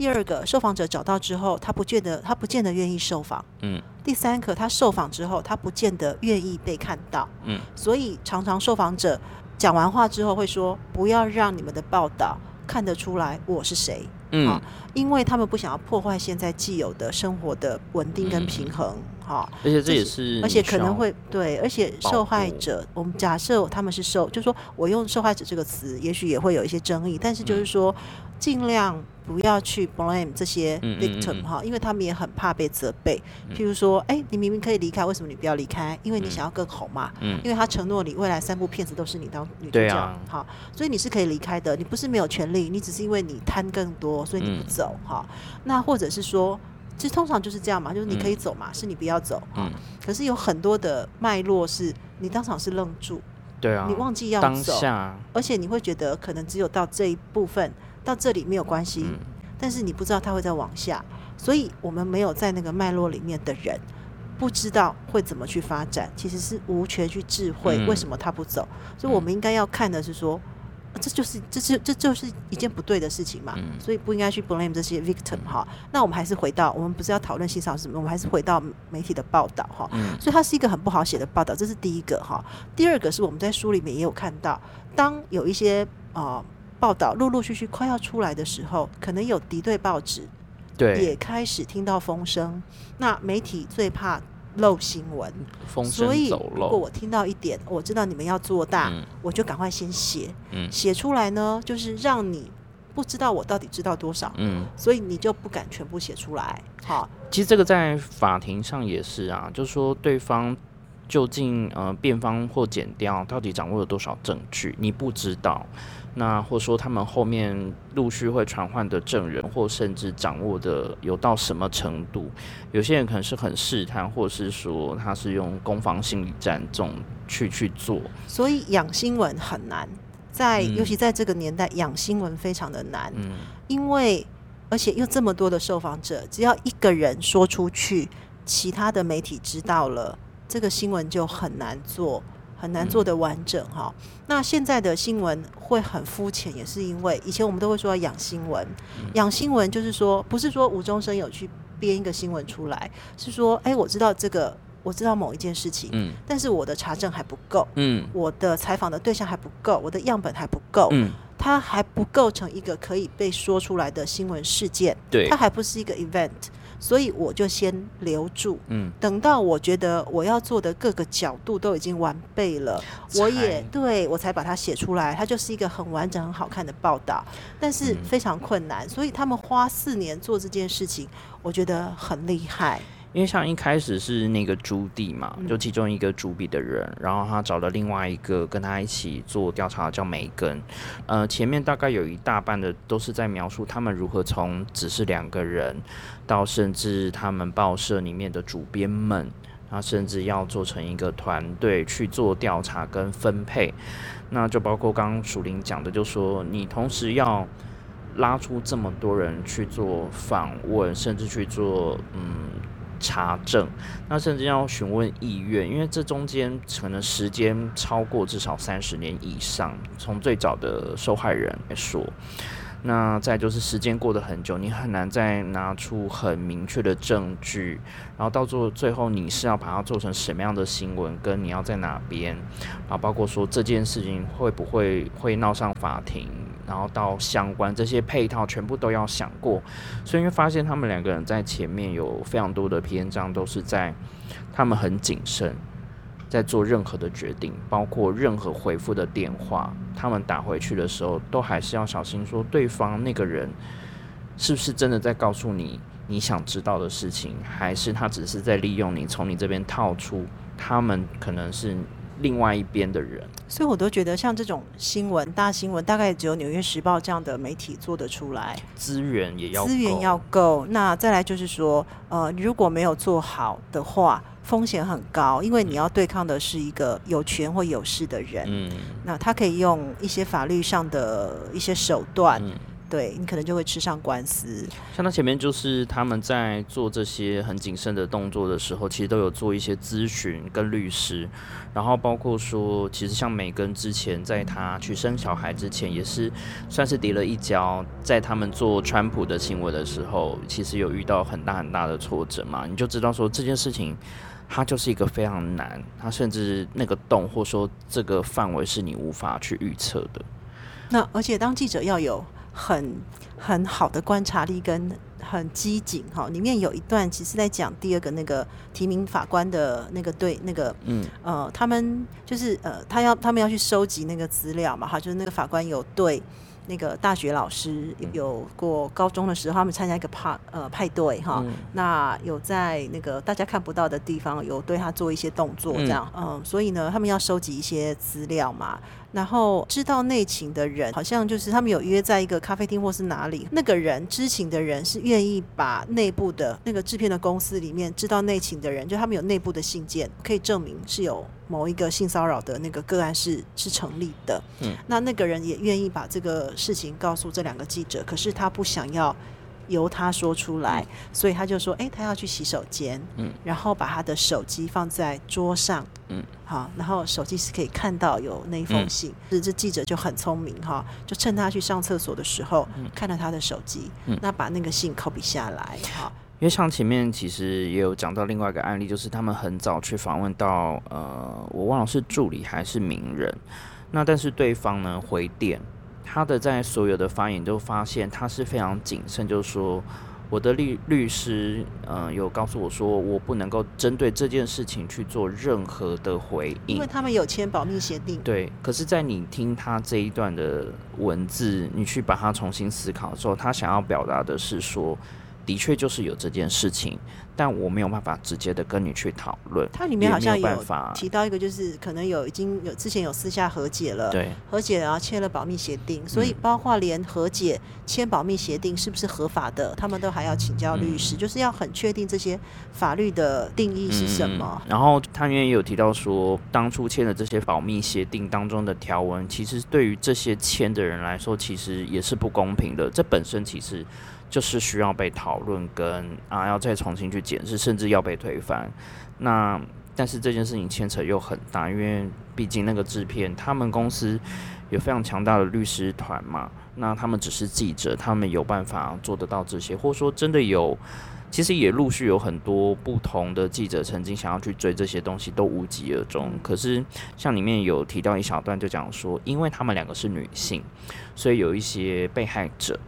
Speaker 2: 第二个受访者找到之后，他不见得他不见得愿意受访。嗯。第三个，他受访之后，他不见得愿意被看到。嗯。所以常常受访者讲完话之后会说：“不要让你们的报道看得出来我是谁。”嗯。因为他们不想要破坏现在既有的生活的稳定跟平衡。哈。
Speaker 1: 而且这也是，
Speaker 2: 而且可能会对，而且受害者，我们假设他们是受，就说我用受害者这个词，也许也会有一些争议，但是就是说。尽量不要去 blame 这些 victim 哈，因为他们也很怕被责备。譬如说，哎，你明明可以离开，为什么你不要离开？因为你想要更好嘛。嗯。因为他承诺你未来三部片子都是你当女主角，好，所以你是可以离开的。你不是没有权利，你只是因为你贪更多，所以你不走哈。那或者是说，其实通常就是这样嘛，就是你可以走嘛，是你不要走。嗯。可是有很多的脉络是你当场是愣住，
Speaker 1: 对啊，
Speaker 2: 你忘记要走，而且你会觉得可能只有到这一部分。到这里没有关系，但是你不知道他会再往下，所以我们没有在那个脉络里面的人，不知道会怎么去发展，其实是无权去智慧
Speaker 1: 嗯
Speaker 2: 为什么他不走。所以我们应该要看的是说，这就是这是这就是一件不对的事情嘛，
Speaker 1: 嗯
Speaker 2: 所以不应该去 blame 这些 victim 哈。那我们还是回到，我们不是要讨论性骚扰什么，我们还是回到媒体的报道哈。
Speaker 1: 嗯
Speaker 2: 所以它是一个很不好写的报道，这是第一个哈。第二个是我们在书里面也有看到，当有一些呃报道陆陆续续快要出来的时候，可能有敌对报纸
Speaker 1: 对，
Speaker 2: 也开始听到风声。那媒体最怕漏新闻，
Speaker 1: 风
Speaker 2: 所以如果我听到一点，我知道你们要做大，
Speaker 1: 嗯。
Speaker 2: 我就赶快先写，
Speaker 1: 嗯。
Speaker 2: 写出来呢，就是让你不知道我到底知道多少，
Speaker 1: 嗯，
Speaker 2: 所以你就不敢全部写出来。好，
Speaker 1: 其实这个在法庭上也是啊，就是说对方究竟呃辩方或检调到底掌握了多少证据，你不知道。那或者说他们后面陆续会传唤的证人，或甚至掌握的有到什么程度？有些人可能是很试探，或者是说他是用攻防心理战这种去去做。
Speaker 2: 所以养新闻很难，在、
Speaker 1: 嗯
Speaker 2: 尤其在这个年代，养新闻非常的难，
Speaker 1: 嗯
Speaker 2: 因为而且又这么多的受访者，只要一个人说出去，其他的媒体知道了，这个新闻就很难做。很难做的完整哈、那现在的新闻会很肤浅，也是因为以前我们都会说要养新闻，养新闻就是说，不是说无中生有去编一个新闻出来，是说，哎，我知道这个，我知道某一件事情，
Speaker 1: 嗯
Speaker 2: 但是我的查证还不够，
Speaker 1: 嗯
Speaker 2: 我的采访的对象还不够，我的样本还不够，
Speaker 1: 嗯，
Speaker 2: 它还不构成一个可以被说出来的新闻事件，
Speaker 1: 对
Speaker 2: 它，还不是一个 event，所以我就先留住。
Speaker 1: 嗯
Speaker 2: 等到我觉得我要做的各个角度都已经完备了，我也对我才把它写出来，它就是一个很完整、很好看的报道。但是
Speaker 1: 嗯
Speaker 2: 非常困难，所以他们花四年做这件事情，我觉得很厉害。
Speaker 1: 因为像一开始是那个朱棣嘛，
Speaker 2: 嗯
Speaker 1: 就其中一个主笔的人，然后他找了另外一个跟他一起做调查的叫梅根，呃，前面大概有一大半的都是在描述他们如何从只是两个人，到甚至他们报社里面的主编们，他甚至要做成一个团队去做调查跟分配，那就包括刚刚楚林讲的，就说你同时要。拉出这么多人去做访问，甚至去做嗯查证，那甚至要询问意愿，因为这中间可能时间超过至少三十年以上，从最早的受害人来说。那再就是时间过得很久，你很难再拿出很明确的证据，然后到做最后你是要把它做成什么样的新闻，跟你要在哪边，然后包括说这件事情会不会会闹上法庭，然后到相关这些配套全部都要想过，所以会发现他们两个人在前面有非常多的篇章都是在他们很谨慎。在做任何的决定，包括任何回复的电话，他们打回去的时候，都还是要小心，说对方那个人是不是真的在告诉你你想知道的事情，还是他只是在利用你从你这边套出他们可能是另外一边的人。
Speaker 2: 所以我都觉得像这种新闻、大新闻，大概只有《纽约时报》这样的媒体做得出来。
Speaker 1: 资源也要
Speaker 2: 资源
Speaker 1: 够
Speaker 2: 要够。那再来就是说，呃，如果没有做好的话，风险很高，因为你要对抗的是一个有权或有势的人。
Speaker 1: 嗯
Speaker 2: 那他可以用一些法律上的一些手段，
Speaker 1: 嗯，
Speaker 2: 对你可能就会吃上官司。
Speaker 1: 像他前面就是他们在做这些很谨慎的动作的时候，其实都有做一些咨询跟律师，然后包括说，其实像美根之前在他去生小孩之前，也是算是跌了一跤，在他们做川普的行为的时候，其实有遇到很大很大的挫折嘛，你就知道说这件事情。它就是一个非常难，它甚至那个洞或说这个范围是你无法去预测的。
Speaker 2: 那而且当记者要有很很好的观察力跟很机警哈，里面有一段其实在讲第二个那个提名法官的那个对那个
Speaker 1: 嗯。
Speaker 2: 呃，他们就是呃，他要他们要去收集那个资料嘛，哈，就是那个法官有对那个大学老师有过高中的时候，他们参加一个派呃派对哈，
Speaker 1: 嗯。
Speaker 2: 那有在那个大家看不到的地方有对他做一些动作，这样，嗯、所以呢，他们要收集一些资料嘛。然后知道内情的人，好像就是他们有约在一个咖啡厅或是哪里，那个人知情的人是愿意把内部的那个制片的公司里面知道内情的人，就他们有内部的信件，可以证明是有某一个性骚扰的那个个案是是成立的。
Speaker 1: 嗯，
Speaker 2: 那那个人也愿意把这个事情告诉这两个记者，可是他不想要由他说出来，所以他就说，哎，他要去洗手间，嗯，然后把他的手机放在桌上，嗯，好，然后手机是可以看到有那一封信，这这记者就很聪明哈，就趁他去上厕所的时候，嗯。看了他的手机，那把那个信 copy 下来，哈。
Speaker 1: 因为像前面其实也有讲到另外一个案例，就是他们很早去访问到，呃，我忘了是助理还是名人，那但是对方呢回电，他的在所有的发言都发现他是非常谨慎，就是说我的律律师，呃，有告诉我说我不能够针对这件事情去做任何的回应，
Speaker 2: 因为他们有签保密协定。
Speaker 1: 对，可是，在你听他这一段的文字，你去把它重新思考的时候，他想要表达的是说。的确就是有这件事情，但我没有办法直接的跟你去讨论。
Speaker 2: 它里面好像有提到一个，就是可能有已经有之前有私下和解了，
Speaker 1: 对，
Speaker 2: 和解然后签了保密协定，所以包括连和解签保密协定是不是合法的，他们都还要请教律师，就是要很确定这些法律的定义是什么。
Speaker 1: 然后他里面也有提到说，当初签的这些保密协定当中的条文，其实对于这些签的人来说，其实也是不公平的。这本身其实。就是需要被讨论，跟啊要再重新去检视，甚至要被推翻。那但是这件事情牵扯又很大，因为毕竟那个制片，他们公司有非常强大的律师团嘛。那他们只是记者，他们有办法做得到这些，或者说真的有，其实也陆续有很多不同的记者曾经想要去追这些东西，都无疾而终。可是像里面有提到一小段，就讲说，因为他们两个是女性，所以有一些被害者。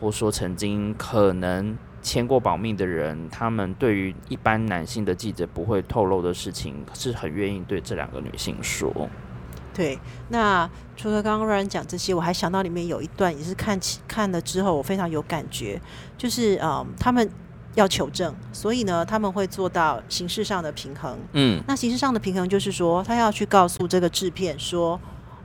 Speaker 1: 或说曾经可能签过保密的人，他们对于一般男性的记者不会透露的事情，是很愿意对这两个女性说。
Speaker 2: 对，那除了刚刚让人讲这些，我还想到里面有一段也是看起看了之后，我非常有感觉，就是嗯，他们要求证，所以呢，他们会做到形式上的平衡。嗯，那形式上的平衡就是说，他要去告诉这个制片说。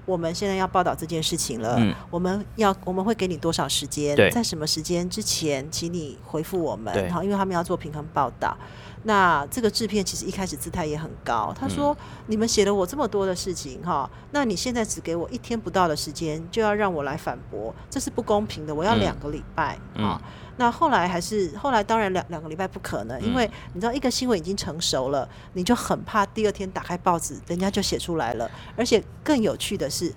Speaker 2: 我们现在要报道这件事情了，我们要我们会给你多少时间？在什么时间之前，请你回复我们。好，因为他们要做平衡报道。那这个制片其实一开始姿态也很高，他说：“你们写了我这么多的事情，哈，那你现在只给我一天不到的时间，就要让我来反驳，这是不公平的。我要两个礼拜啊。”那后来还是后来，当然两两个礼拜不可能，因为你知道一个新闻已经成熟了，你就很怕第二天打开报纸，人家就写出来了。而且更有趣的是。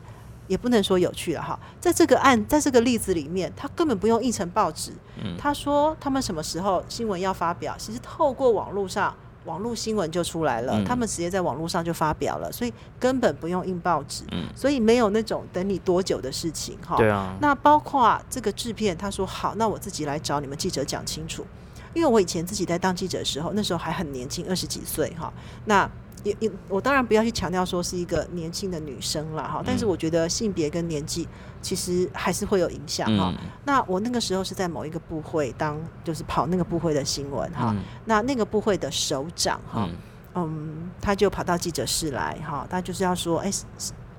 Speaker 2: 也不能说有趣了哈，在这个案，在这个例子里面，他根本不用印成报纸。他说他们什么时候新闻要发表，其实透过网络上，网络新闻就出来了，他们直接在网络上就发表了，所以根本不用印报纸。所以没有那种等你多久的事情哈。
Speaker 1: 对啊。
Speaker 2: 那包括这个制片，他说好，那我自己来找你们记者讲清楚，因为我以前自己在当记者的时候，那时候还很年轻，二十几岁哈。那也也，我当然不要去强调说是一个年轻的女生了哈，但是我觉得性别跟年纪其实还是会有影响哈。那我那个时候是在某一个部会当，就是跑那个部会的新闻哈。那那个部会的首长哈，嗯，他就跑到记者室来哈，他就是要说，哎，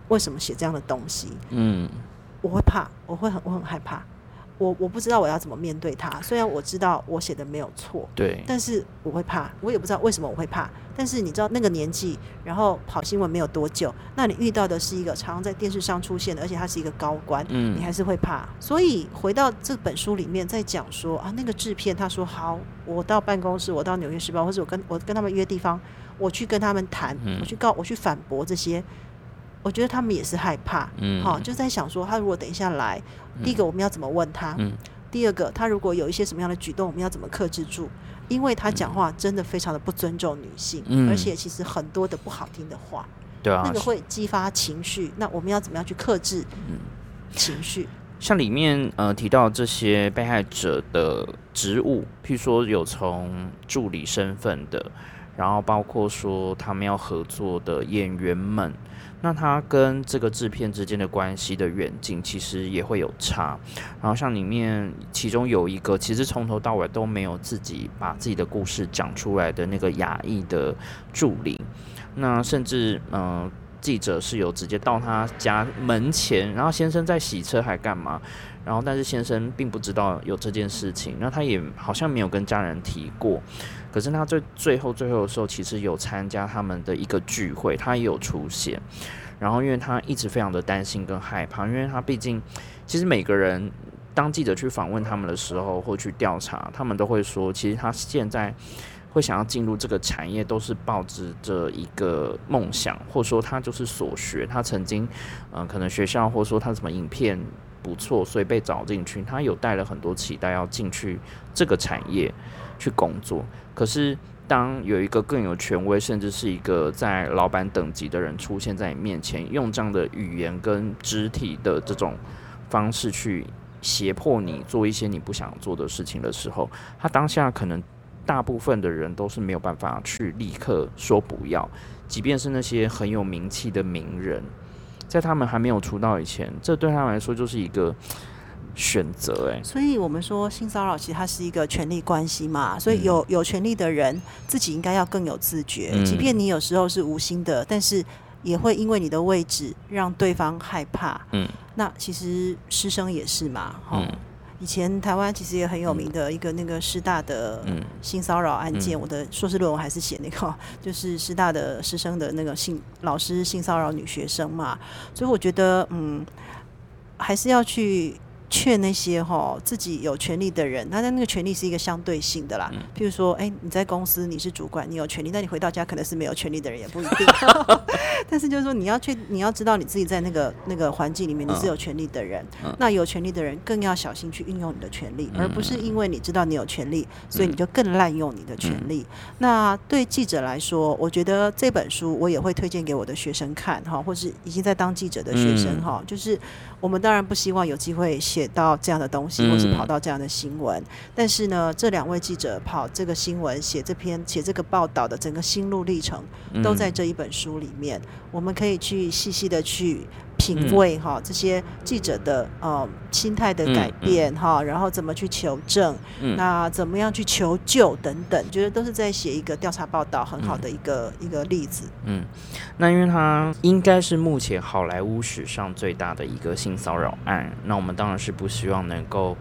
Speaker 2: 为什么写这样的东西？嗯，我会怕，我会很我很害怕。我我不知道我要怎么面对他，虽然我知道我写的没有错，
Speaker 1: 对，
Speaker 2: 但是我会怕，我也不知道为什么我会怕。但是你知道那个年纪，然后跑新闻没有多久，那你遇到的是一个常常在电视上出现的，而且他是一个高官，嗯，你还是会怕。所以回到这本书里面，在讲说啊，那个制片他说好，我到办公室，我到纽约时报，或者我跟我跟他们约地方，我去跟他们谈，我去告，我去反驳这些。我觉得他们也是害怕，嗯，好，就在想说，他如果等一下来，第一个我们要怎么问他？嗯，第二个他如果有一些什么样的举动，我们要怎么克制住？因为他讲话真的非常的不尊重女性，嗯，而且其实很多的不好听的话，
Speaker 1: 对啊，
Speaker 2: 那个会激发情绪。那我们要怎么样去克制情绪？
Speaker 1: 像里面呃提到这些被害者的职务，譬如说有从助理身份的，然后包括说他们要合作的演员们。那他跟这个制片之间的关系的远近，其实也会有差。然后像里面其中有一个，其实从头到尾都没有自己把自己的故事讲出来的那个亚裔的助理，那甚至嗯，记者是有直接到他家门前，然后先生在洗车还干嘛？然后但是先生并不知道有这件事情，那他也好像没有跟家人提过。可是他最最后最后的时候，其实有参加他们的一个聚会，他也有出现。然后，因为他一直非常的担心跟害怕，因为他毕竟，其实每个人当记者去访问他们的时候，或去调查，他们都会说，其实他现在会想要进入这个产业，都是抱着着一个梦想，或者说他就是所学，他曾经，嗯，可能学校或者说他什么影片不错，所以被找进去，他有带了很多期待要进去这个产业去工作，可是。当有一个更有权威，甚至是一个在老板等级的人出现在你面前，用这样的语言跟肢体的这种方式去胁迫你做一些你不想做的事情的时候，他当下可能大部分的人都是没有办法去立刻说不要，即便是那些很有名气的名人，在他们还没有出道以前，这对他来说就是一个。选择哎，
Speaker 2: 所以我们说性骚扰其实它是一个权力关系嘛，所以有有权利的人自己应该要更有自觉，即便你有时候是无心的，但是也会因为你的位置让对方害怕。嗯，那其实师生也是嘛，哈，以前台湾其实也很有名的一个那个师大的性骚扰案件，我的硕士论文还是写那个，(laughs) 就是师大的师生的那个性老师性骚扰女学生嘛，所以我觉得嗯，还是要去。劝那些哈自己有权利的人，他的那个权利是一个相对性的啦。譬如说，哎，你在公司你是主管，你有权利，但你回到家可能是没有权利的人，也不一定。(laughs) 但是就是说，你要去，你要知道你自己在那个那个环境里面你是有权利的人。那有权利的人更要小心去运用你的权利，而不是因为你知道你有权利，所以你就更滥用你的权利。那对记者来说，我觉得这本书我也会推荐给我的学生看哈，或是已经在当记者的学生哈，就是我们当然不希望有机会写到这样的东西，或是跑到这样的新闻。但是呢，这两位记者跑这个新闻、写这篇、写这个报道的整个心路历程，都在这一本书里面。我们可以去细细的去品味哈这些记者的呃心态的改变哈，然后怎么去求证，那怎么样去求救等等，觉得都是在写一个调查报道很好的一个一个例子。
Speaker 1: 嗯，那因为它应该是目前好莱坞史上最大的一个性骚扰案，那我们当然是不希望能够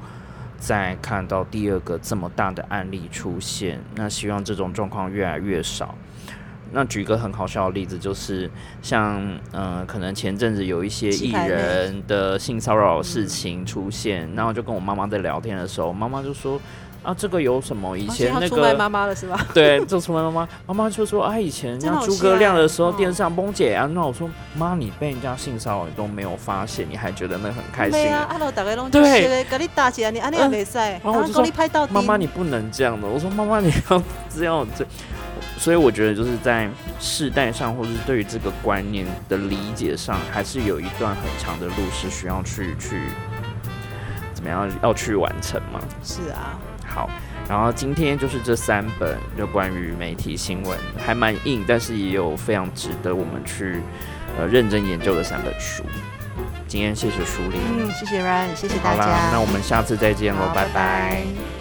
Speaker 1: 再看到第二个这么大的案例出现，那希望这种状况越来越少。那举一个很好笑的例子，就是像嗯，可能前阵子有一些艺人的性骚扰事情出现，然后就跟我妈妈在聊天的时候，妈妈就说啊，这个有什么？以前那个
Speaker 2: 妈妈了是吧？(laughs)
Speaker 1: 对，就出卖妈妈。妈妈就说啊，以前像诸葛亮的时候，电视上崩解啊，那我说妈，你被人家性骚扰都没有发现，你还觉得那很开心？对
Speaker 2: 啊，大概拢对，给你打起来，你安尼也没赛，
Speaker 1: 然后我就说妈妈，你不能这样的。我说妈妈，你要 (laughs) 这样这。所以我觉得就是在世代上，或者是对于这个观念的理解上，还是有一段很长的路是需要去去怎么样要去完成嘛？
Speaker 2: 是啊。
Speaker 1: 好，然后今天就是这三本就关于媒体新闻，还蛮硬，但是也有非常值得我们去呃认真研究的三本书。今天谢谢舒玲，
Speaker 2: 嗯，谢谢 Ryan，谢谢大
Speaker 1: 家。那我们下次再见喽，拜拜。